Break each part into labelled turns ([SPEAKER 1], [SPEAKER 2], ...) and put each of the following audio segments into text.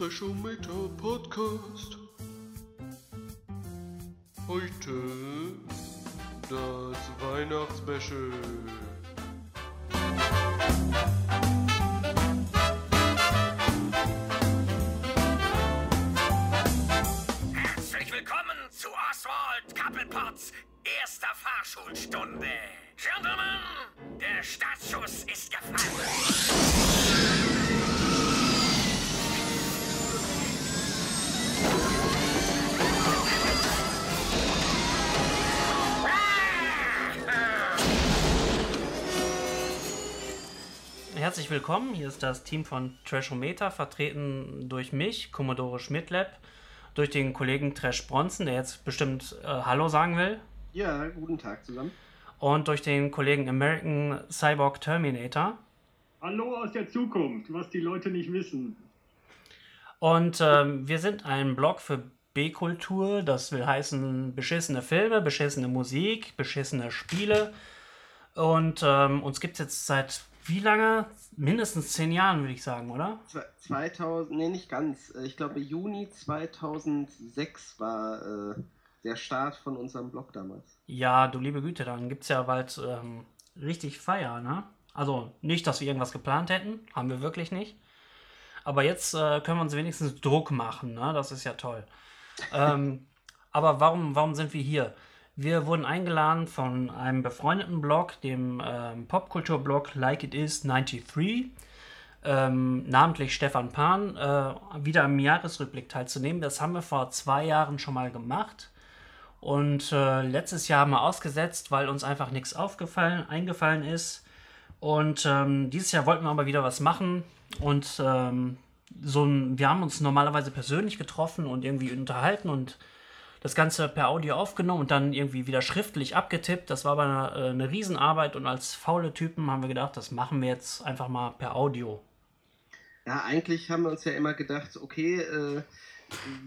[SPEAKER 1] Trashometer Podcast. Heute das Weihnachtsspecial.
[SPEAKER 2] Herzlich willkommen zu Oswald Kappelpots erster Fahrschulstunde. Gentlemen, der Startschuss ist gefallen.
[SPEAKER 3] Herzlich willkommen, hier ist das Team von Trashometer, vertreten durch mich, Commodore Schmidlab, durch den Kollegen Trash Bronson, der jetzt bestimmt äh, Hallo sagen will,
[SPEAKER 4] Ja, guten Tag zusammen.
[SPEAKER 3] und durch den Kollegen American Cyborg Terminator.
[SPEAKER 5] Hallo aus der Zukunft, was die Leute nicht wissen.
[SPEAKER 3] Und ähm, wir sind ein Blog für B-Kultur, das will heißen beschissene Filme, beschissene Musik, beschissene Spiele. Und ähm, uns gibt es jetzt seit wie lange? Mindestens zehn Jahren, würde ich sagen, oder?
[SPEAKER 4] Zwe- 2000, nee, nicht ganz. Äh, Ich glaube, Juni 2006 war äh, der Start von unserem Blog damals.
[SPEAKER 3] Ja, du liebe Güte, dann gibt es ja bald ähm, richtig Feier, ne? Also nicht, dass wir irgendwas geplant hätten, haben wir wirklich nicht. Aber jetzt äh, können wir uns wenigstens Druck machen, ne? Das ist ja toll. ähm, aber warum, warum sind wir hier? Wir wurden eingeladen von einem befreundeten Blog, dem ähm, Popkulturblog Like It Is 93, ähm, namentlich Stefan Pan, äh, wieder am Jahresrückblick teilzunehmen. Das haben wir vor zwei Jahren schon mal gemacht. Und äh, letztes Jahr haben wir ausgesetzt, weil uns einfach nichts aufgefallen, eingefallen ist. Und ähm, dieses Jahr wollten wir aber wieder was machen. Und ähm, so ein, wir haben uns normalerweise persönlich getroffen und irgendwie unterhalten und das Ganze per Audio aufgenommen und dann irgendwie wieder schriftlich abgetippt. Das war aber eine, äh, eine Riesenarbeit und als faule Typen haben wir gedacht, das machen wir jetzt einfach mal per Audio.
[SPEAKER 4] Ja, eigentlich haben wir uns ja immer gedacht, okay, äh,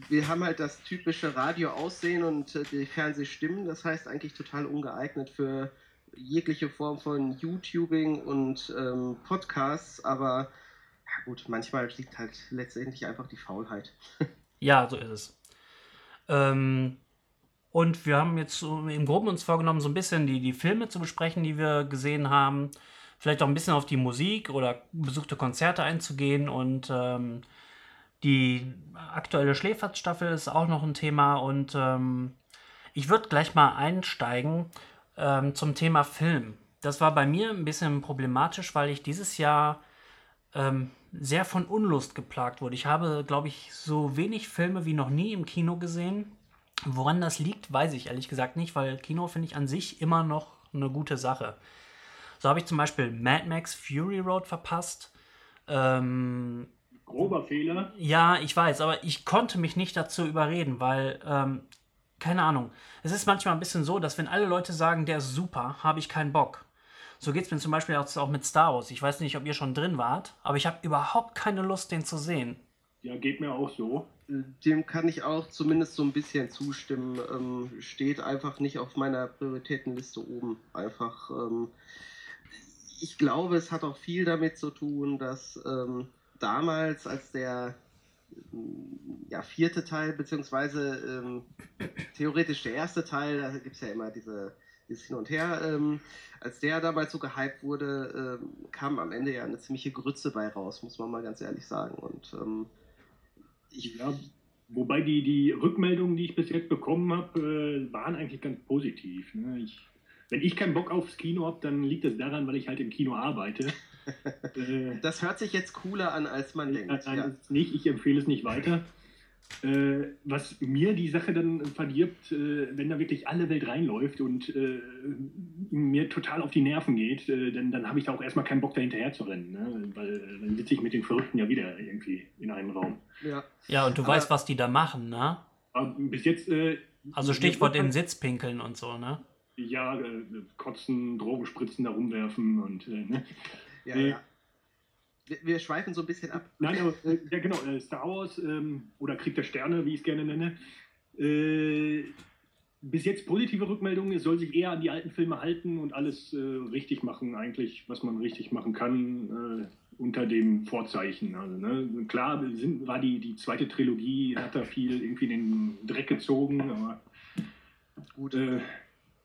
[SPEAKER 4] wir haben halt das typische Radio-Aussehen und äh, die Fernsehstimmen. Das heißt eigentlich total ungeeignet für jegliche Form von YouTubing und ähm, Podcasts. Aber ja gut, manchmal liegt halt letztendlich einfach die Faulheit.
[SPEAKER 3] Ja, so ist es. Ähm, und wir haben jetzt im Groben uns vorgenommen, so ein bisschen die, die Filme zu besprechen, die wir gesehen haben. Vielleicht auch ein bisschen auf die Musik oder besuchte Konzerte einzugehen. Und ähm, die aktuelle Schläferz-Staffel ist auch noch ein Thema. Und ähm, ich würde gleich mal einsteigen ähm, zum Thema Film. Das war bei mir ein bisschen problematisch, weil ich dieses Jahr ähm, sehr von Unlust geplagt wurde. Ich habe, glaube ich, so wenig Filme wie noch nie im Kino gesehen. Woran das liegt, weiß ich ehrlich gesagt nicht, weil Kino finde ich an sich immer noch eine gute Sache. So habe ich zum Beispiel Mad Max Fury Road verpasst. Ähm,
[SPEAKER 5] Grober Fehler.
[SPEAKER 3] ja, ich weiß, aber ich konnte mich nicht dazu überreden, weil, ähm, keine Ahnung. Es ist manchmal ein bisschen so, dass wenn alle Leute sagen, der ist super, habe ich keinen Bock. So geht es mir zum Beispiel auch, mit Star Wars. Ich weiß nicht, ob ihr schon drin wart, aber ich habe überhaupt keine Lust, den zu sehen.
[SPEAKER 5] Ja, geht mir auch so.
[SPEAKER 4] Dem kann ich auch zumindest so ein bisschen zustimmen. Ähm, steht einfach nicht auf meiner Prioritätenliste oben. Einfach, ähm, ich glaube, es hat auch viel damit zu tun, dass ähm, damals, als der ähm, ja, vierte Teil, beziehungsweise ähm, theoretisch der erste Teil, da gibt es ja immer diese, dieses Hin und Her, ähm, als der damals so gehypt wurde, ähm, kam am Ende ja eine ziemliche Grütze bei raus, muss man mal ganz ehrlich sagen. Und ähm, ich,
[SPEAKER 5] Ja, wobei die, die Rückmeldungen, die ich bis jetzt bekommen habe, äh, waren eigentlich ganz positiv. Ne? Ich, wenn ich keinen Bock aufs Kino habe, dann liegt das daran, weil ich halt im Kino arbeite. äh,
[SPEAKER 4] Das hört sich jetzt cooler an, als man denkt.
[SPEAKER 5] Nein,
[SPEAKER 4] Ja.
[SPEAKER 5] nicht. Ich empfehle es nicht weiter. Äh, was mir die Sache dann verdirbt, äh, wenn da wirklich alle Welt reinläuft und äh, mir total auf die Nerven geht, äh, dann, dann habe ich da auch erstmal keinen Bock, da hinterher zu rennen. Ne? Weil dann sitze ich mit den Verrückten ja wieder irgendwie in einem Raum.
[SPEAKER 4] Ja.
[SPEAKER 3] Ja, und du
[SPEAKER 4] Aber-
[SPEAKER 3] weißt, was die da machen, ne?
[SPEAKER 5] Aber bis jetzt. Äh,
[SPEAKER 3] Also Stichwort in den Sitz pinkeln und so, ne?
[SPEAKER 5] Ja, äh, kotzen, Drogenspritzen da rumwerfen und. Äh, ne?
[SPEAKER 4] Ja,
[SPEAKER 5] Äh,
[SPEAKER 4] ja. Wir, wir schweifen so ein bisschen ab.
[SPEAKER 5] Nein, aber äh, ja genau, äh, Star Wars ähm, oder Krieg der Sterne, wie ich es gerne nenne. Äh, bis jetzt positive Rückmeldungen. Es soll sich eher an die alten Filme halten und alles äh, richtig machen, eigentlich, was man richtig machen kann, äh, unter dem Vorzeichen. Also, ne? Klar sind, war die, die zweite Trilogie, hat da viel irgendwie in den Dreck gezogen, aber
[SPEAKER 4] Gut.
[SPEAKER 5] äh,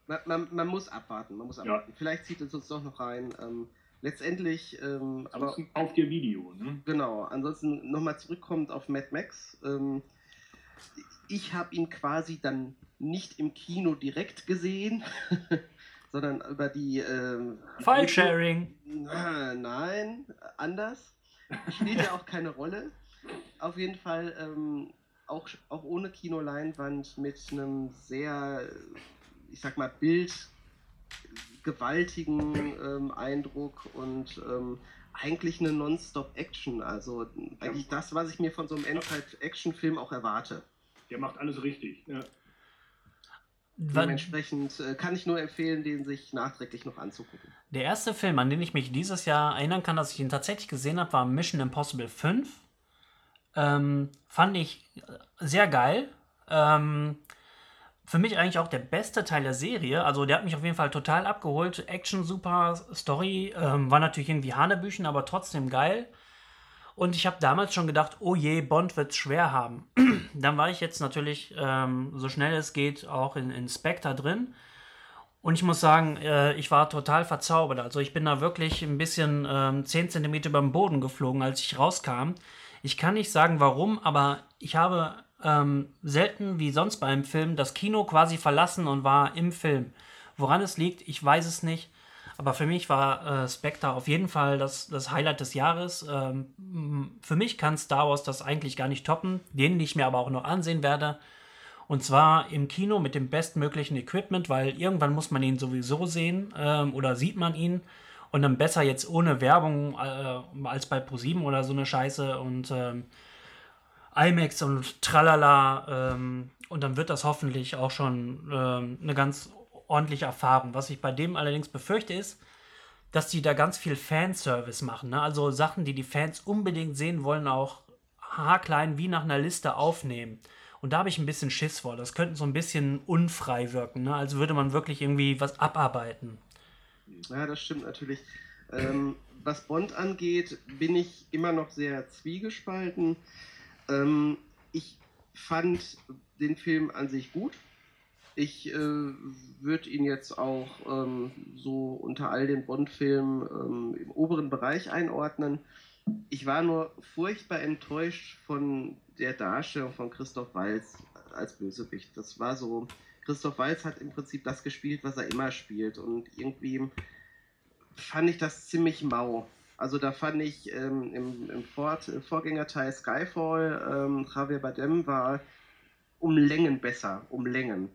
[SPEAKER 4] Man, man, man muss abwarten, man muss
[SPEAKER 5] Ja.
[SPEAKER 4] abwarten. Vielleicht zieht es uns doch noch rein. Ähm, letztendlich, ähm, aber
[SPEAKER 5] auf dir Video. Ne?
[SPEAKER 4] genau, ansonsten nochmal zurückkommt auf Mad Max. Ähm, ich habe ihn quasi dann nicht im Kino direkt gesehen, sondern über die ähm,
[SPEAKER 3] File-Sharing.
[SPEAKER 4] Nein, anders. Spielt ja auch keine Rolle. Auf jeden Fall ähm, auch, auch ohne Kinoleinwand mit einem sehr, ich sag mal, bildgewaltigen ähm, Eindruck und ähm, eigentlich eine Non-Stop-Action. Also eigentlich das, was ich mir von so einem Endzeit-Action-Film auch erwarte.
[SPEAKER 5] Der macht alles richtig. Ja.
[SPEAKER 4] Dementsprechend äh, kann ich nur empfehlen, den sich nachträglich noch anzugucken.
[SPEAKER 3] Der erste Film, an den ich mich dieses Jahr erinnern kann, dass ich ihn tatsächlich gesehen habe, war Mission Impossible 5. Ähm, fand ich sehr geil. Ähm, für mich eigentlich auch der beste Teil der Serie. Also der hat mich auf jeden Fall total abgeholt. Action super, Story ähm, war natürlich irgendwie Hanebüchen, aber trotzdem geil. Und ich habe damals schon gedacht, oh je, Bond wird es schwer haben. Dann war ich jetzt natürlich, ähm, so schnell es geht, auch in, in Spectre drin. Und ich muss sagen, äh, ich war total verzaubert. Also ich bin da wirklich ein bisschen ähm, 10 cm über den Boden geflogen, als ich rauskam. Ich kann nicht sagen, warum, aber ich habe ähm, selten wie sonst bei einem Film das Kino quasi verlassen und war im Film. Woran es liegt, ich weiß es nicht. Aber für mich war äh, Spectre auf jeden Fall das, das Highlight des Jahres. Ähm, für mich kann Star Wars das eigentlich gar nicht toppen, den ich mir aber auch noch ansehen werde. Und zwar im Kino mit dem bestmöglichen Equipment, weil irgendwann muss man ihn sowieso sehen ähm, oder sieht man ihn. Und dann besser jetzt ohne Werbung äh, als bei ProSieben oder so eine Scheiße und ähm, IMAX und tralala. Ähm, und dann wird das hoffentlich auch schon ähm, eine ganz ordentliche Erfahrung. Was ich bei dem allerdings befürchte ist, dass die da ganz viel Fanservice machen. Ne? Also Sachen, die die Fans unbedingt sehen wollen, auch haarklein wie nach einer Liste aufnehmen. Und da habe ich ein bisschen Schiss vor. Das könnte so ein bisschen unfrei wirken. Ne? Also würde man wirklich irgendwie was abarbeiten.
[SPEAKER 4] Ja, das stimmt natürlich. Ähm, was Bond angeht, bin ich immer noch sehr zwiegespalten. Ähm, ich fand den Film an sich gut. Ich äh, würde ihn jetzt auch ähm, so unter all den Bond-Filmen ähm, im oberen Bereich einordnen. Ich war nur furchtbar enttäuscht von der Darstellung von Christoph Waltz als Bösewicht. Das war so, Christoph Waltz hat im Prinzip das gespielt, was er immer spielt. Und irgendwie fand ich das ziemlich mau. Also da fand ich ähm, im, im Vor Vorgängerteil Skyfall, ähm, Javier Bardem war um Längen besser, um Längen.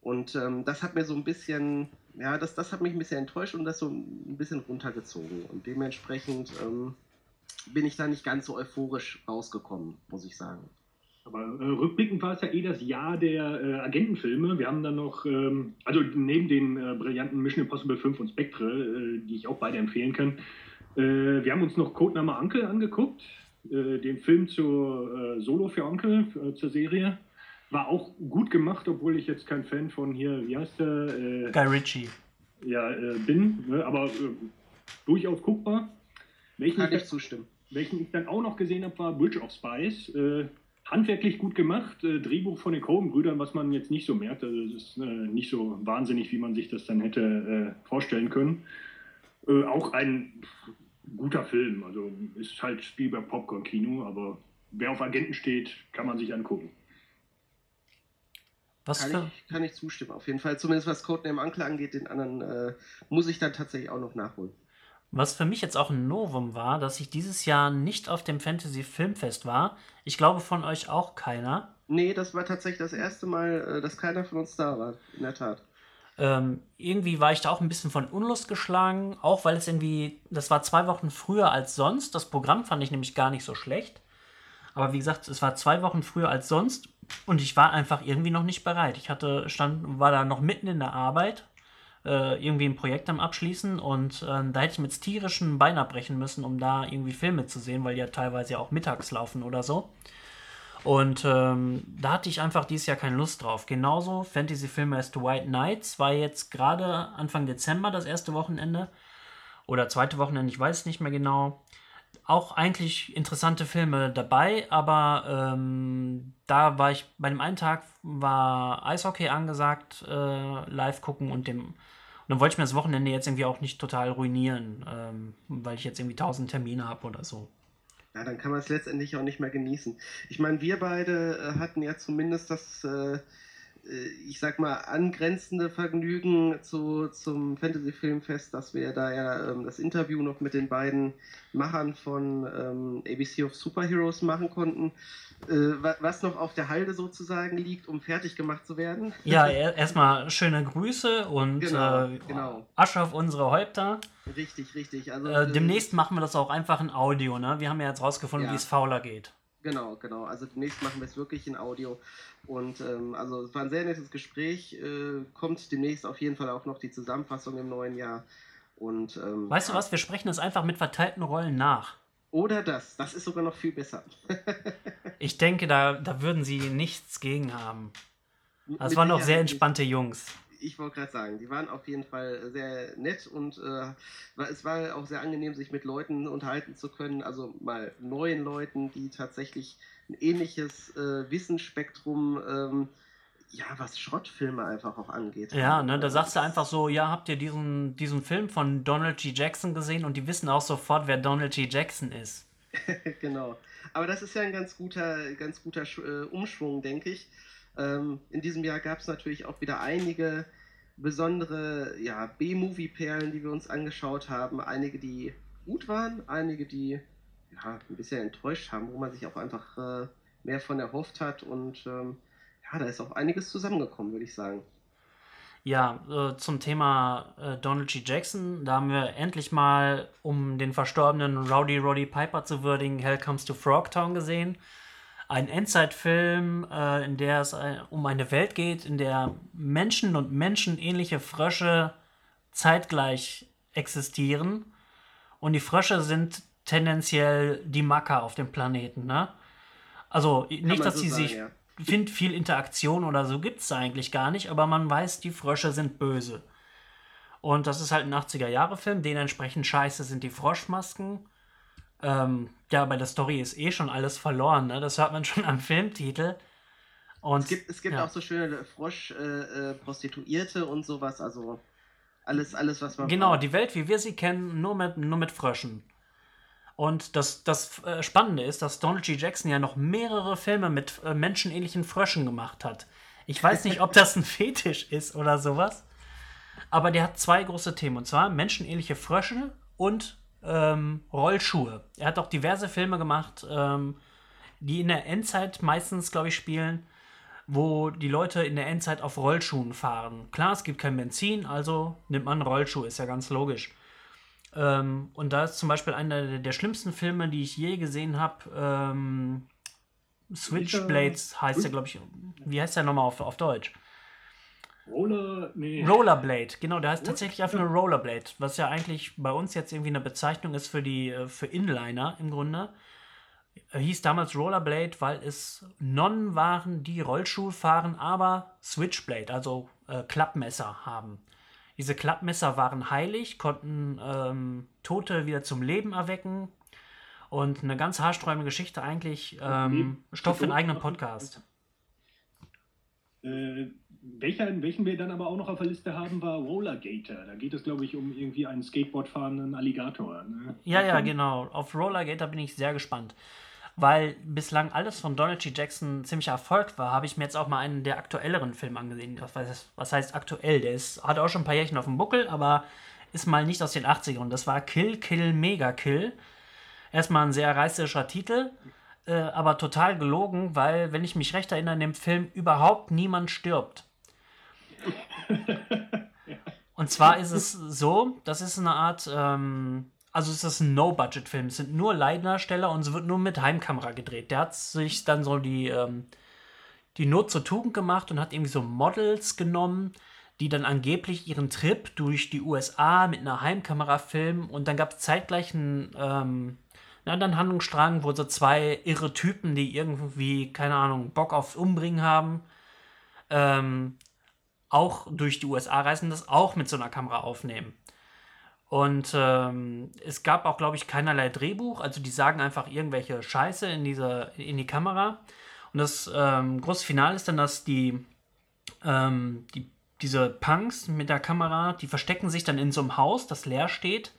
[SPEAKER 4] Und ähm, das hat mir so ein bisschen, ja, das, das hat mich ein bisschen enttäuscht und das so ein bisschen runtergezogen. Und dementsprechend ähm, bin ich da nicht ganz so euphorisch rausgekommen, muss ich sagen.
[SPEAKER 5] Aber äh, rückblickend war es ja eh das Jahr der äh, Agentenfilme. Wir haben dann noch, ähm, also neben den äh, brillanten Mission Impossible 5 und Spectre, äh, die ich auch beide empfehlen kann, äh, wir haben uns noch Codename Uncle angeguckt, äh, den Film zur äh, Solo für Onkel, äh, zur Serie. War auch gut gemacht, obwohl ich jetzt kein Fan von hier, wie heißt der? Äh,
[SPEAKER 3] Guy Ritchie.
[SPEAKER 5] ja, äh, bin, ne? aber äh, durchaus guckbar. Welchen
[SPEAKER 4] Kann
[SPEAKER 5] ich,
[SPEAKER 4] ich zustimmen.
[SPEAKER 5] welchen ich dann auch noch gesehen habe, war Bridge of Spies. Äh, handwerklich gut gemacht, äh, Drehbuch von den Coen-Brüdern, was man jetzt nicht so merkt. Also es ist äh, nicht so wahnsinnig, wie man sich das dann hätte äh, vorstellen können. Äh, auch ein guter Film. Also ist halt Spielberg Popcorn-Kino, aber wer auf Agenten steht, kann man sich angucken.
[SPEAKER 3] Was
[SPEAKER 4] Kann
[SPEAKER 3] für.
[SPEAKER 4] ich, kann ich zustimmen. Auf jeden Fall, zumindest was Codename Uncle angeht, den anderen äh, muss ich dann tatsächlich auch noch nachholen.
[SPEAKER 3] Was für mich jetzt auch ein Novum war, dass ich dieses Jahr nicht auf dem Fantasy Filmfest war. Ich glaube von euch auch keiner.
[SPEAKER 4] Nee, das war tatsächlich das erste Mal, äh, dass keiner von uns da war. In der Tat.
[SPEAKER 3] Ähm, irgendwie war ich da auch ein bisschen von Unlust geschlagen, auch weil es irgendwie, das war zwei Wochen früher als sonst. Das Programm fand ich nämlich gar nicht so schlecht. Aber wie gesagt, es war zwei Wochen früher als sonst und ich war einfach irgendwie noch nicht bereit. Ich hatte, stand, war da noch mitten in der Arbeit, äh, irgendwie ein Projekt am Abschließen und ähm, da hätte ich mit tierischen Bein abbrechen müssen, um da irgendwie Filme zu sehen, weil die ja teilweise ja auch mittags laufen oder so. Und ähm, da hatte ich einfach dieses Jahr keine Lust drauf. Genauso Fantasy-Filme as The White Knights war jetzt gerade Anfang Dezember das erste Wochenende. Oder zweite Wochenende, ich weiß nicht mehr genau. Auch eigentlich interessante Filme dabei, aber ähm, da war ich bei dem einen Tag war Eishockey angesagt, äh, live gucken und dem und dann wollte ich mir das Wochenende jetzt irgendwie auch nicht total ruinieren, ähm, weil ich jetzt irgendwie tausend Termine habe oder so.
[SPEAKER 4] Ja, dann kann man es letztendlich auch nicht mehr genießen. Ich meine, wir beide äh, hatten ja zumindest das, äh, ich sag mal, angrenzende Vergnügen zu, zum Fantasy-Filmfest, dass wir da ja ähm, das Interview noch mit den beiden Machern von ähm, ABC of Superheroes machen konnten äh, was noch auf der Halde sozusagen liegt, um fertig gemacht zu werden.
[SPEAKER 3] Ja, erstmal schöne Grüße und
[SPEAKER 4] genau, äh, genau.
[SPEAKER 3] Asche auf unsere Häupter.
[SPEAKER 4] Richtig, richtig. Also,
[SPEAKER 3] äh, demnächst machen wir das auch einfach in Audio, ne? Wir haben ja jetzt rausgefunden, ja. wie es fauler geht.
[SPEAKER 4] Genau, genau. Also demnächst machen wir es wirklich in Audio. Und ähm, also es war ein sehr nettes Gespräch. Äh, kommt demnächst auf jeden Fall auch noch die Zusammenfassung im neuen Jahr. Und, ähm,
[SPEAKER 3] weißt du was, wir sprechen es einfach mit verteilten Rollen nach.
[SPEAKER 4] Oder das. Das ist sogar noch viel besser.
[SPEAKER 3] ich denke, da, da würden sie nichts gegen haben. Das waren noch sehr entspannte Jungs.
[SPEAKER 4] Ich wollte gerade sagen, die waren auf jeden Fall sehr nett und äh, es war auch sehr angenehm, sich mit Leuten unterhalten zu können, also mal neuen Leuten, die tatsächlich ein ähnliches äh, Wissensspektrum ähm, ja, was Schrottfilme einfach auch angeht.
[SPEAKER 3] Ja, ne, da sagst du einfach so, ja, habt ihr diesen, diesen Film von Donald G. Jackson gesehen und die wissen auch sofort, wer Donald G. Jackson ist.
[SPEAKER 4] genau. Aber das ist ja ein ganz guter, ganz guter äh, Umschwung, denke ich. Ähm, in diesem Jahr gab es natürlich auch wieder einige besondere ja, B-Movie-Perlen, die wir uns angeschaut haben. Einige, die gut waren, einige, die ja, ein bisschen enttäuscht haben, wo man sich auch einfach äh, mehr von erhofft hat und ähm, ja, da ist auch einiges zusammengekommen, würde ich sagen.
[SPEAKER 3] Ja, äh, zum Thema äh, Donald G. Jackson, da haben wir endlich mal, um den verstorbenen Rowdy Roddy Piper zu würdigen, Hell Comes to Frogtown gesehen. Ein Endzeitfilm, äh, in der es äh, um eine Welt geht, in der Menschen und menschenähnliche Frösche zeitgleich existieren. Und die Frösche sind tendenziell die Macker auf dem Planeten, ne? Also nicht, dass so sie sagen, sich ja finde, viel Interaktion oder so gibt es eigentlich gar nicht, aber man weiß, die Frösche sind böse. Und das ist halt ein 80er-Jahre-Film, dementsprechend scheiße sind die Froschmasken. Ähm, ja, bei der Story ist eh schon alles verloren, ne? Das hört man schon am Filmtitel.
[SPEAKER 4] Und, es gibt, es gibt ja. auch so schöne Frosch-Prostituierte äh, äh und sowas, also alles, alles, was man.
[SPEAKER 3] Genau, braucht. die Welt, wie wir sie kennen, nur mit, nur mit Fröschen. Und das, das äh, Spannende ist, dass Donald G. Jackson ja noch mehrere Filme mit äh, menschenähnlichen Fröschen gemacht hat. Ich weiß nicht, ob das ein Fetisch ist oder sowas. Aber der hat zwei große Themen. Und zwar menschenähnliche Frösche und ähm, Rollschuhe. Er hat auch diverse Filme gemacht, ähm, die in der Endzeit meistens, glaube ich, spielen, wo die Leute in der Endzeit auf Rollschuhen fahren. Klar, es gibt kein Benzin, also nimmt man einen Rollschuh, ist ja ganz logisch. Ähm, und da ist zum Beispiel einer der, der, schlimmsten Filme, die ich je gesehen habe. Ähm, Switchblades heißt der, glaube ich. Wie heißt der nochmal auf, auf Deutsch?
[SPEAKER 5] Roller, nee.
[SPEAKER 3] Rollerblade, genau, der heißt tatsächlich einfach nur Rollerblade, was ja eigentlich bei uns jetzt irgendwie eine Bezeichnung ist für die äh, für Inliner im Grunde. Er hieß damals Rollerblade, weil es Nonnen waren, die Rollschuh fahren, aber Switchblade, also äh, Klappmesser haben. Diese Klappmesser waren heilig, konnten ähm, Tote wieder zum Leben erwecken. Und eine ganz haarsträubende Geschichte eigentlich. Ähm, Stoff für einen eigenen Podcast.
[SPEAKER 5] Äh, welcher, welchen wir dann aber auch noch auf der Liste haben, war Rollergator. Da geht es, glaube ich, um irgendwie einen Skateboard fahrenden Alligator. Ne?
[SPEAKER 3] Ja, ja, genau. Auf Rollergator bin ich sehr gespannt weil bislang alles von Donald G. Jackson ziemlich Erfolg war, habe ich mir jetzt auch mal einen der aktuelleren Filme angesehen. Was, was heißt aktuell? Der ist, hat auch schon ein paar Jährchen auf dem Buckel, aber ist mal nicht aus den 80ern. Das war Kill, Kill, Mega Kill. Erstmal ein sehr reißerischer Titel, äh, aber total gelogen, weil, wenn ich mich recht erinnere, in dem Film überhaupt niemand stirbt. Und zwar ist es so, das ist eine Art ähm, also ist ein No-Budget-Film. Es sind nur Laiendarsteller und es wird nur mit Heimkamera gedreht. Der hat sich dann so die, ähm, die Not zur Tugend gemacht und hat irgendwie so Models genommen, die dann angeblich ihren Trip durch die USA mit einer Heimkamera filmen. Und dann gab es zeitgleich einen, ähm, anderen Handlungsstrang, wo so zwei irre Typen, die irgendwie, keine Ahnung, Bock aufs Umbringen haben, ähm, auch durch die USA reisen, das auch mit so einer Kamera aufnehmen. Und ähm, es gab auch, glaube ich, keinerlei Drehbuch. Also die sagen einfach irgendwelche Scheiße in, diese, in die Kamera. Und das ähm, große Finale ist dann, dass die, ähm, die, diese Punks mit der Kamera, die verstecken sich dann in so einem Haus, das leer steht.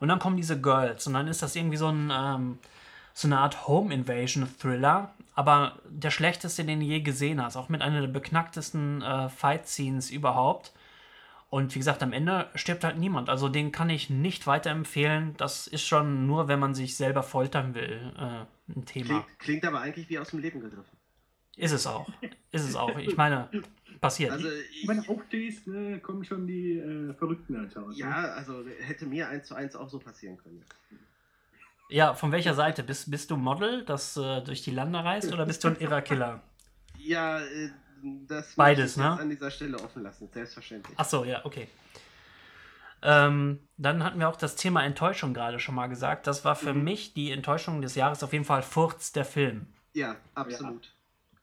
[SPEAKER 3] Und dann kommen diese Girls. Und dann ist das irgendwie so, ein, ähm, so eine Art Home Invasion Thriller. Aber der schlechteste, den du je gesehen hast. Auch mit einer der beknacktesten äh, Fight-Scenes überhaupt. Und wie gesagt, am Ende stirbt halt niemand. Also den kann ich nicht weiterempfehlen. Das ist schon nur, wenn man sich selber foltern will, äh, ein Thema.
[SPEAKER 4] Klingt, klingt aber eigentlich wie aus dem Leben gegriffen.
[SPEAKER 3] Ist es auch. Ist es auch. Ich meine, passiert.
[SPEAKER 4] Also ich,
[SPEAKER 5] Wenn du aufstehst, ne, kommen schon die äh, Verrückten ans Haus.
[SPEAKER 4] ja, also hätte mir eins zu eins auch so passieren können.
[SPEAKER 3] Ja, von welcher Seite? Bist, bist du Model, das äh, durch die Lande reist, oder bist du ein irrer Killer?
[SPEAKER 4] Ja, äh, das
[SPEAKER 3] Beides, ne?
[SPEAKER 4] jetzt an dieser Stelle offen lassen, selbstverständlich.
[SPEAKER 3] Ach so, ja, okay. Ähm, dann hatten wir auch das Thema Enttäuschung gerade schon mal gesagt. Das war für mich die Enttäuschung des Jahres auf jeden Fall Furz der Film.
[SPEAKER 4] Ja, absolut.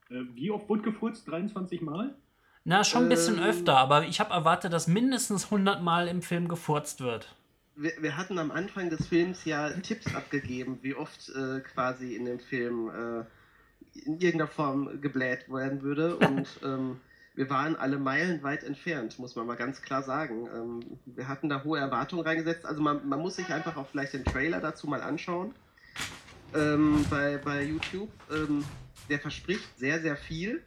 [SPEAKER 5] Äh, wie oft wurde gefurzt? 23 Mal?
[SPEAKER 3] Na, schon ein bisschen
[SPEAKER 4] Ähm.
[SPEAKER 3] öfter, aber ich habe erwartet, dass mindestens 100 Mal im Film gefurzt wird.
[SPEAKER 4] Wir, wir hatten am Anfang des Films ja Tipps abgegeben, wie oft äh, quasi in dem Film äh, in irgendeiner Form gebläht werden würde. Und ähm, wir waren alle meilenweit entfernt, muss man mal ganz klar sagen. Ähm, wir hatten da hohe Erwartungen reingesetzt. Also man, man muss sich einfach auch vielleicht den Trailer dazu mal anschauen ähm, bei, bei YouTube. Ähm, der verspricht sehr, sehr viel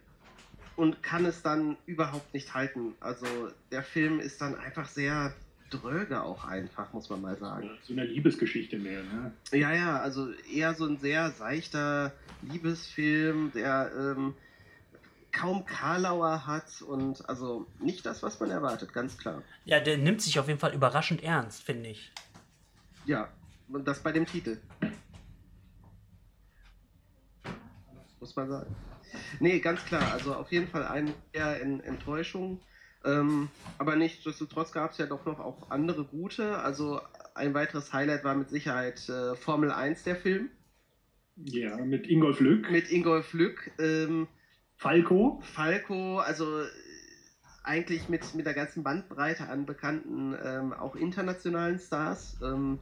[SPEAKER 4] und kann es dann überhaupt nicht halten. Also der Film ist dann einfach sehr dröge auch einfach, muss man mal sagen.
[SPEAKER 5] So eine Liebesgeschichte mehr, ne?
[SPEAKER 4] Ja, ja, also eher so ein sehr seichter Liebesfilm, der ähm, kaum Karlauer hat und also nicht das, was man erwartet, ganz klar.
[SPEAKER 3] Ja, der nimmt sich auf jeden Fall überraschend ernst, finde ich.
[SPEAKER 4] Ja, und das bei dem Titel. Muss man sagen. Nee, ganz klar, also auf jeden Fall ein eher in Enttäuschung. Ähm, aber nichtsdestotrotz gab es ja doch noch auch andere gute. Also ein weiteres Highlight war mit Sicherheit äh, Formel 1 der Film
[SPEAKER 5] Ja, mit Ingolf Lück,
[SPEAKER 4] mit Ingolf Lück. Ähm,
[SPEAKER 5] Falco.
[SPEAKER 4] Falco, also äh, eigentlich mit, mit der ganzen Bandbreite an bekannten, ähm, auch internationalen Stars, ähm,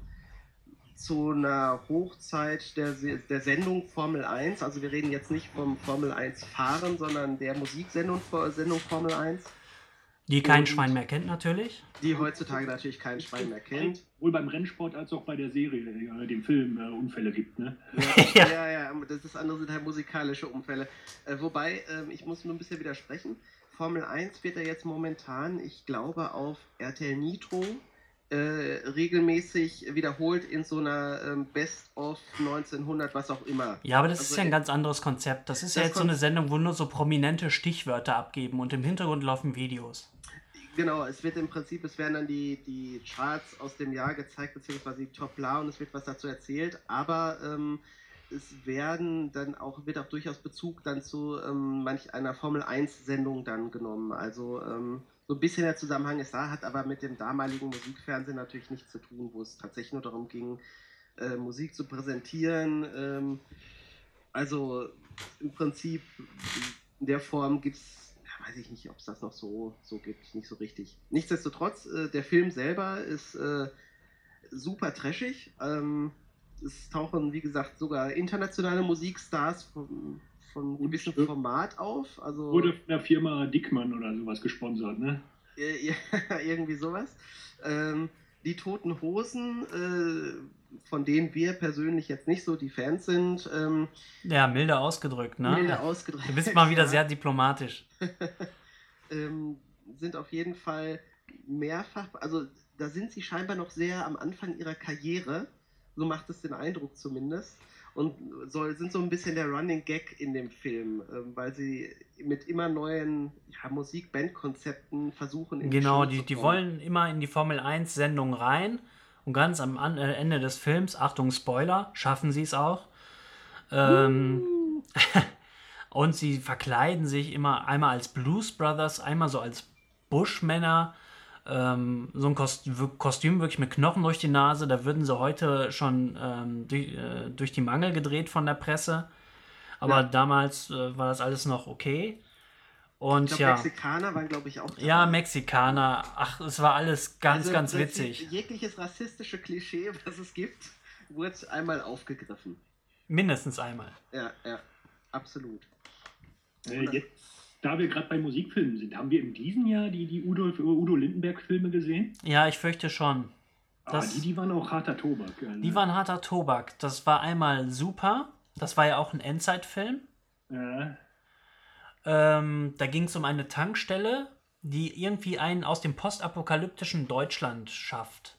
[SPEAKER 4] zu einer Hochzeit der, der Sendung Formel 1. Also wir reden jetzt nicht vom Formel 1 Fahren, sondern der Musiksendung Sendung Formel 1,
[SPEAKER 3] Die kein
[SPEAKER 4] Und-
[SPEAKER 3] Schwein mehr kennt, natürlich.
[SPEAKER 4] die heutzutage natürlich kein Schwein mehr kennt.
[SPEAKER 5] Sowohl beim Rennsport als auch bei der Serie, äh, dem Film, äh, Unfälle gibt, ne?
[SPEAKER 4] Ja, ja, ja, das ist andere sind halt musikalische Umfälle. Äh, wobei, ähm, ich muss nur ein bisschen widersprechen. Formel 1 wird ja jetzt momentan, ich glaube, auf RTL Nitro äh, regelmäßig wiederholt in so einer ähm, Best of 1900, was auch immer.
[SPEAKER 3] Ja, aber das
[SPEAKER 4] Also,
[SPEAKER 3] ist ja ein
[SPEAKER 4] äh,
[SPEAKER 3] ganz anderes Konzept. Das ist ja
[SPEAKER 4] das
[SPEAKER 3] jetzt so eine Sendung, wo nur so prominente Stichwörter abgeben und im Hintergrund laufen Videos.
[SPEAKER 4] Genau, es wird im Prinzip, es werden dann die, die Charts aus dem Jahr gezeigt, beziehungsweise die Top La und es wird was dazu erzählt, aber ähm, es werden dann auch, wird auch durchaus Bezug dann zu ähm, manch einer Formel 1 Sendung dann genommen. Also ähm, so ein bisschen der Zusammenhang ist da, hat aber mit dem damaligen Musikfernsehen natürlich nichts zu tun, wo es tatsächlich nur darum ging, äh, Musik zu präsentieren. Ähm, also im Prinzip in der Form gibt es, ja, weiß ich nicht, ob es das noch so, so gibt, nicht so richtig. Nichtsdestotrotz, äh, der Film selber ist äh, super trashig. Ähm, es tauchen, wie gesagt, sogar internationale Musikstars von gewissem
[SPEAKER 5] stimmt.
[SPEAKER 4] Format auf. Also
[SPEAKER 5] Wurde von der Firma Dickmann oder sowas gesponsert, ne?
[SPEAKER 4] ja, irgendwie sowas. Ähm, die Toten Hosen, äh, von denen wir persönlich jetzt nicht so die Fans sind, ähm,
[SPEAKER 3] Ja, milder ausgedrückt, ne?
[SPEAKER 4] milde ausgedrückt.
[SPEAKER 3] Du bist mal wieder
[SPEAKER 4] ja,
[SPEAKER 3] sehr diplomatisch.
[SPEAKER 4] ähm, sind auf jeden Fall mehrfach, also da sind sie scheinbar noch sehr am Anfang ihrer Karriere, so macht es den Eindruck zumindest. Und soll, sind so ein bisschen der Running Gag in dem Film, ähm, weil sie mit immer neuen ja, Musik-Band-Konzepten versuchen. in
[SPEAKER 3] Genau, die, die
[SPEAKER 4] kommen.
[SPEAKER 3] wollen immer in die Formel 1 Sendung rein und ganz am äh, Ende des Films, Achtung Spoiler, schaffen sie es auch. Ähm, und sie verkleiden sich immer einmal als Blues Brothers, einmal so als Bushmänner ähm, so ein Kost Kostüm wirklich mit Knochen durch die Nase. Da würden sie heute schon ähm, durch, äh, durch die Mangel gedreht von der Presse. Aber
[SPEAKER 4] Ja.
[SPEAKER 3] damals äh, war das alles noch okay. Und
[SPEAKER 4] Ich glaube,
[SPEAKER 3] ja,
[SPEAKER 4] Mexikaner waren, glaube ich, auch dabei.
[SPEAKER 3] ja, Mexikaner. Ach, es war alles ganz,
[SPEAKER 4] Also,
[SPEAKER 3] ganz witzig.
[SPEAKER 4] Jegliches rassistische Klischee, was es gibt, wurde einmal aufgegriffen.
[SPEAKER 3] Mindestens einmal.
[SPEAKER 4] Ja, ja, absolut.
[SPEAKER 5] Äh, jetzt, da wir gerade bei Musikfilmen sind, haben wir in diesem Jahr die, die Udo, Udo Lindenberg-Filme gesehen?
[SPEAKER 3] Ja, ich fürchte schon.
[SPEAKER 5] Ah,
[SPEAKER 3] Das-
[SPEAKER 5] die, die waren auch harter Tobak. Also,
[SPEAKER 3] Die waren harter Tobak. Das war einmal super. Das war ja auch ein Endzeitfilm.
[SPEAKER 5] äh,
[SPEAKER 3] Ähm, da ging es um eine Tankstelle, die irgendwie einen aus dem postapokalyptischen Deutschland schafft.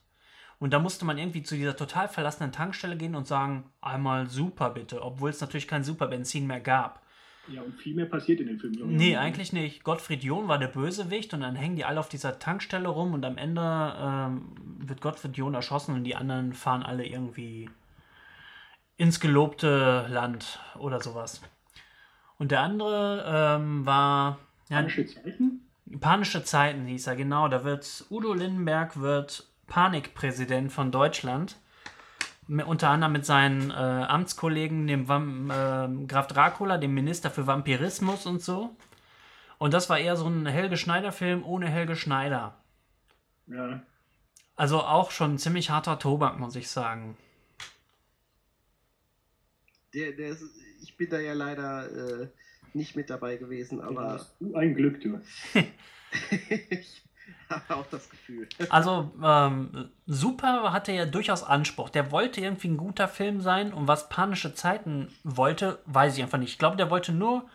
[SPEAKER 3] Und da musste man irgendwie zu dieser total verlassenen Tankstelle gehen und sagen, einmal super bitte, obwohl es natürlich kein Superbenzin mehr gab.
[SPEAKER 5] Ja, und viel mehr passiert in dem Film. ich.
[SPEAKER 3] Nee, eigentlich nicht. Gottfried John war der Bösewicht und dann hängen die alle auf dieser Tankstelle rum und am Ende ähm, wird Gottfried John erschossen und die anderen fahren alle irgendwie ins gelobte Land oder sowas. Und der andere ähm, war ja,
[SPEAKER 5] Panische Zeichen?
[SPEAKER 3] Panische Zeiten hieß er, genau. Da wird Udo Lindenberg wird Panikpräsident von Deutschland. Unter anderem mit seinen äh, Amtskollegen, dem Vam äh, Graf Dracula, dem Minister für Vampirismus und so. Und das war eher so ein Helge Schneider-Film ohne Helge Schneider.
[SPEAKER 5] Ja.
[SPEAKER 3] Also auch schon ziemlich harter Tobak, muss ich sagen.
[SPEAKER 4] Der, der ist, ich bin da ja leider äh, nicht mit dabei gewesen, aber
[SPEAKER 5] Du ein Glück, du.
[SPEAKER 4] ich auch das Gefühl.
[SPEAKER 3] Also, ähm, Super hatte ja durchaus Anspruch. Der wollte irgendwie ein guter Film sein und was Panische Zeiten wollte, weiß ich einfach nicht. Ich glaube, der wollte nur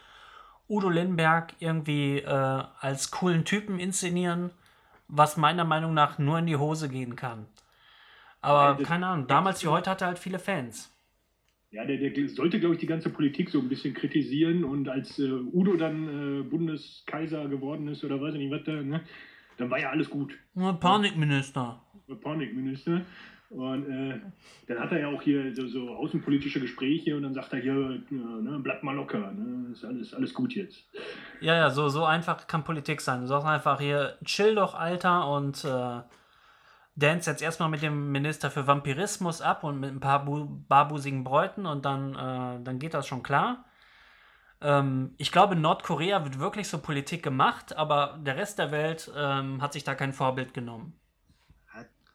[SPEAKER 3] Udo Lindenberg irgendwie äh, als coolen Typen inszenieren, was meiner Meinung nach nur in die Hose gehen kann. Aber
[SPEAKER 5] Ja,
[SPEAKER 3] keine Ahnung, damals wie heute hatte er halt viele Fans.
[SPEAKER 5] Ja, der, der sollte, glaube ich, die ganze Politik so ein bisschen kritisieren und als äh, Udo dann äh, Bundeskaiser geworden ist oder weiß ich nicht was da, ne, dann war ja alles gut.
[SPEAKER 3] Nur Panikminister.
[SPEAKER 5] Panikminister. Und äh, dann hat er ja auch hier so, so außenpolitische Gespräche und dann sagt er hier, äh, ne, bleib mal locker, ne, ist alles, alles gut jetzt.
[SPEAKER 3] Ja, ja, so, so einfach kann Politik sein. Du sagst einfach hier, chill doch, Alter, und äh, dance jetzt erstmal mit dem Minister für Vampirismus ab und mit ein paar bu barbusigen Bräuten und dann, äh, dann geht das schon klar. Ähm, ich glaube, in Nordkorea wird wirklich so Politik gemacht, aber der Rest der Welt ähm, hat sich da kein Vorbild genommen.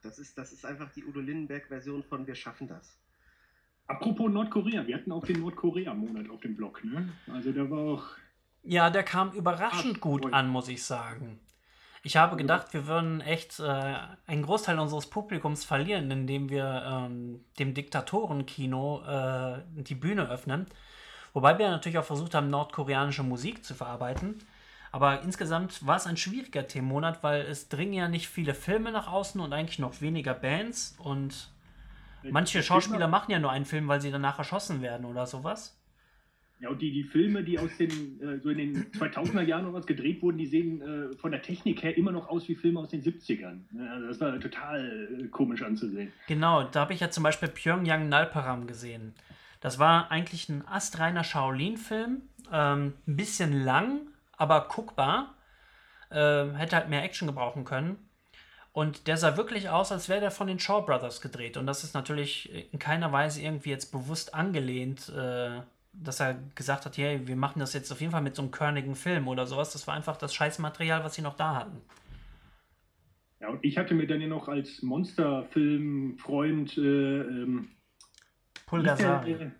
[SPEAKER 4] Das ist, das ist einfach die Udo Lindenberg-Version von Wir schaffen das.
[SPEAKER 5] Apropos Nordkorea, wir hatten auch den Nordkorea-Monat auf dem Blog, ne? Also da war auch.
[SPEAKER 3] Ja, der kam überraschend
[SPEAKER 5] Ach,
[SPEAKER 3] gut an, muss ich sagen. Ich habe gedacht, wir würden echt äh, einen Großteil unseres Publikums verlieren, indem wir ähm, dem Diktatorenkino äh, die Bühne öffnen. Wobei wir natürlich auch versucht haben, nordkoreanische Musik zu verarbeiten. Aber insgesamt war es ein schwieriger Themenmonat, weil es dringen ja nicht viele Filme nach außen und eigentlich noch weniger Bands. Und manche Schauspieler machen ja nur einen Film, weil sie danach erschossen werden oder sowas.
[SPEAKER 5] Ja, und die, die Filme, die aus den, äh, so in den 2000er Jahren oder was gedreht wurden, die sehen äh, von der Technik her immer noch aus wie Filme aus den 70ern. Ne? Also das war total äh, komisch anzusehen.
[SPEAKER 3] Genau, da habe ich ja zum Beispiel Pyongyang Nalparam gesehen. Das war eigentlich ein astreiner Shaolin-Film. Ähm, ein bisschen lang, aber guckbar. Ähm, hätte halt mehr Action gebrauchen können. Und der sah wirklich aus, als wäre der von den Shaw Brothers gedreht. Und das ist natürlich in keiner Weise irgendwie jetzt bewusst angelehnt, äh, dass er gesagt hat, hey, wir machen das jetzt auf jeden Fall mit so einem körnigen Film oder sowas. Das war einfach das Scheißmaterial, was sie noch da hatten.
[SPEAKER 5] Ja, und ich hatte mir dann ja noch als Monsterfilm-Freund äh, ähm,
[SPEAKER 3] Pulgasari.
[SPEAKER 5] Äh,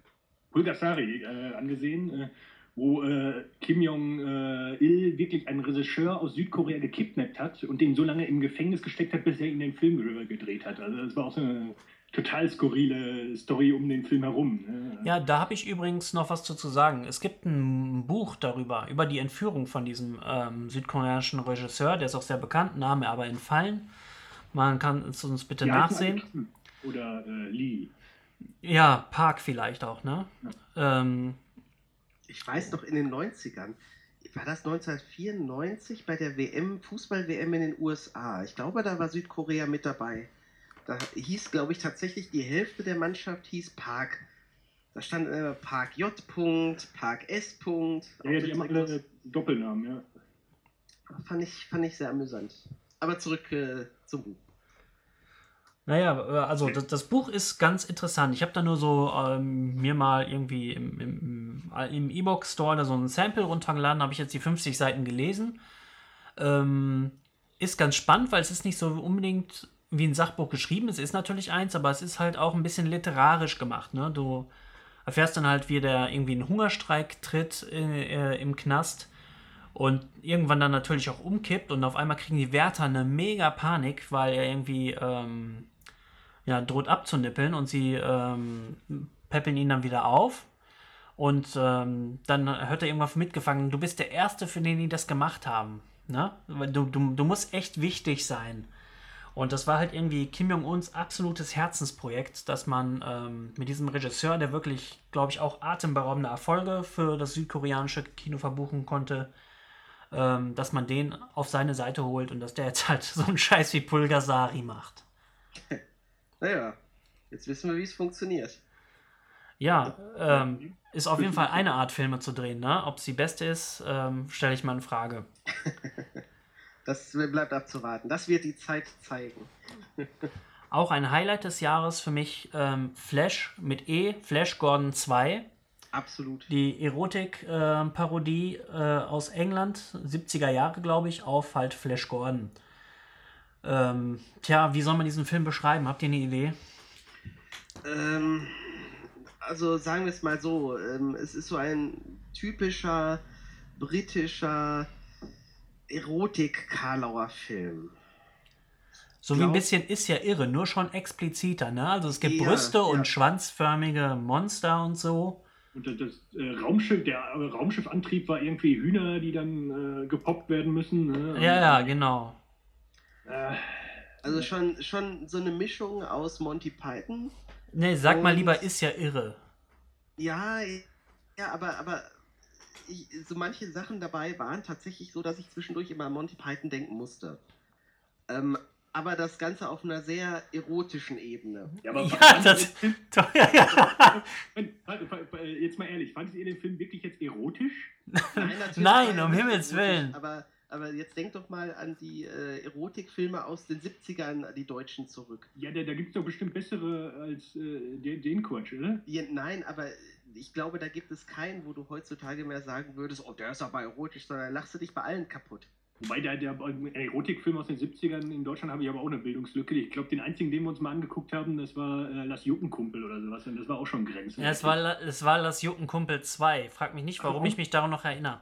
[SPEAKER 5] Pulgasari äh, angesehen, äh, wo äh, Kim Jong-il wirklich einen Regisseur aus Südkorea gekidnappt hat und den so lange im Gefängnis gesteckt hat, bis er ihn den Film ge- gedreht hat. Also das war auch so eine total skurrile Story um den Film herum. Ne?
[SPEAKER 3] Ja, da habe ich übrigens noch was zu, zu sagen. Es gibt ein Buch darüber, über die Entführung von diesem ähm, südkoreanischen Regisseur, der ist auch sehr bekannt, Name aber entfallen. Man kann es uns bitte
[SPEAKER 5] heißen
[SPEAKER 3] nachsehen.
[SPEAKER 5] Oder äh, Lee.
[SPEAKER 3] Ja, Park vielleicht auch, ne? Ähm,
[SPEAKER 4] Ich weiß noch in den 90ern, war das 1994 bei der WM, Fußball-WM in den USA? Ich glaube, da war Südkorea mit dabei. Da hieß, glaube ich, tatsächlich die Hälfte der Mannschaft hieß Park. Da stand äh, Park J. -Punkt, Park S. -Punkt.
[SPEAKER 5] Ja, ja, die haben alle Doppelnamen, ja.
[SPEAKER 4] Fand ich, fand ich sehr amüsant. aber zurück äh, zum Buch.
[SPEAKER 3] Naja, äh, also das, das Buch ist ganz interessant. Ich habe da nur so ähm, mir mal irgendwie im, im, im E-Book-Store da so ein Sample runtergeladen, habe ich jetzt die 50 Seiten gelesen. Ähm, ist ganz spannend, weil es ist nicht so unbedingt wie ein Sachbuch geschrieben. Es ist natürlich eins, aber es ist halt auch ein bisschen literarisch gemacht. Ne? Du erfährst dann halt, wie der irgendwie einen Hungerstreik tritt äh, im Knast und irgendwann dann natürlich auch umkippt und auf einmal kriegen die Wärter eine mega Panik, weil er irgendwie ähm, ja, droht abzunippeln und sie ähm, peppeln ihn dann wieder auf. Und ähm, dann hört er irgendwann mitgefangen, du bist der Erste, für den die das gemacht haben. Ne? Du, du, du musst echt wichtig sein. Und das war halt irgendwie Kim Jong-uns absolutes Herzensprojekt, dass man ähm, mit diesem Regisseur, der wirklich, glaube ich, auch atemberaubende Erfolge für das südkoreanische Kino verbuchen konnte, ähm, dass man den auf seine Seite holt und dass der jetzt halt so einen Scheiß wie Pulgasari macht.
[SPEAKER 4] Naja, jetzt wissen wir, wie es funktioniert.
[SPEAKER 3] Ja, ähm, ist auf jeden Fall eine Art, Filme zu drehen. Ne? Ob es die beste ist, ähm, stelle ich mal in Frage.
[SPEAKER 4] das bleibt abzuwarten. Das wird die Zeit zeigen.
[SPEAKER 3] Auch ein Highlight des Jahres für mich ähm, Flash mit E, Flash Gordon 2.
[SPEAKER 4] Absolut.
[SPEAKER 3] Die Erotik-Parodie äh, äh, aus England, 70er Jahre, glaube ich, auf halt Flash Gordon. Ähm, tja, wie soll man diesen Film beschreiben? Habt ihr eine Idee?
[SPEAKER 4] Ähm, also sagen wir es mal so, ähm, es ist so ein typischer britischer Erotik-Karlauer-Film.
[SPEAKER 3] So wie ein bisschen ist ja irre, nur schon expliziter, ne? Also es gibt ja, Brüste ja. und schwanzförmige Monster und so.
[SPEAKER 5] Und das, das äh, Raumschiff, der äh, Raumschiffantrieb war irgendwie Hühner, die dann äh, gepoppt werden müssen. Ne?
[SPEAKER 3] Ja, ja, genau.
[SPEAKER 4] Äh, also schon, schon so eine Mischung aus Monty Python.
[SPEAKER 3] Nee, sag und, mal lieber, ist ja irre.
[SPEAKER 4] Ja, ja, aber, aber ich, so manche Sachen dabei waren tatsächlich so, dass ich zwischendurch immer an Monty Python denken musste. Ähm, aber das Ganze auf einer sehr erotischen Ebene.
[SPEAKER 3] Ja, aber ja, das, ja.
[SPEAKER 5] Jetzt mal ehrlich, fandet ihr den Film wirklich jetzt erotisch?
[SPEAKER 3] Nein, Nein um Himmels Willen.
[SPEAKER 4] Aber aber jetzt denk doch mal an die äh, Erotikfilme aus den 70ern, die Deutschen zurück.
[SPEAKER 5] Ja, da, da gibt es doch bestimmt bessere als äh, den, den Quatsch, oder?
[SPEAKER 4] Ja, nein, aber ich glaube, da gibt es keinen, wo du heutzutage mehr sagen würdest, oh, der ist aber erotisch, sondern lachst du dich bei allen kaputt.
[SPEAKER 5] Wobei der, der Erotikfilm aus den 70ern in Deutschland habe ich aber auch eine Bildungslücke. Ich glaube, den einzigen, den wir uns mal angeguckt haben, das war äh, Lass Juckenkumpel oder sowas. Und das war auch schon Grenzen.
[SPEAKER 3] Ja, es war, es war Lass Juckenkumpel 2. Frag mich nicht, warum oh. ich mich daran noch erinnere.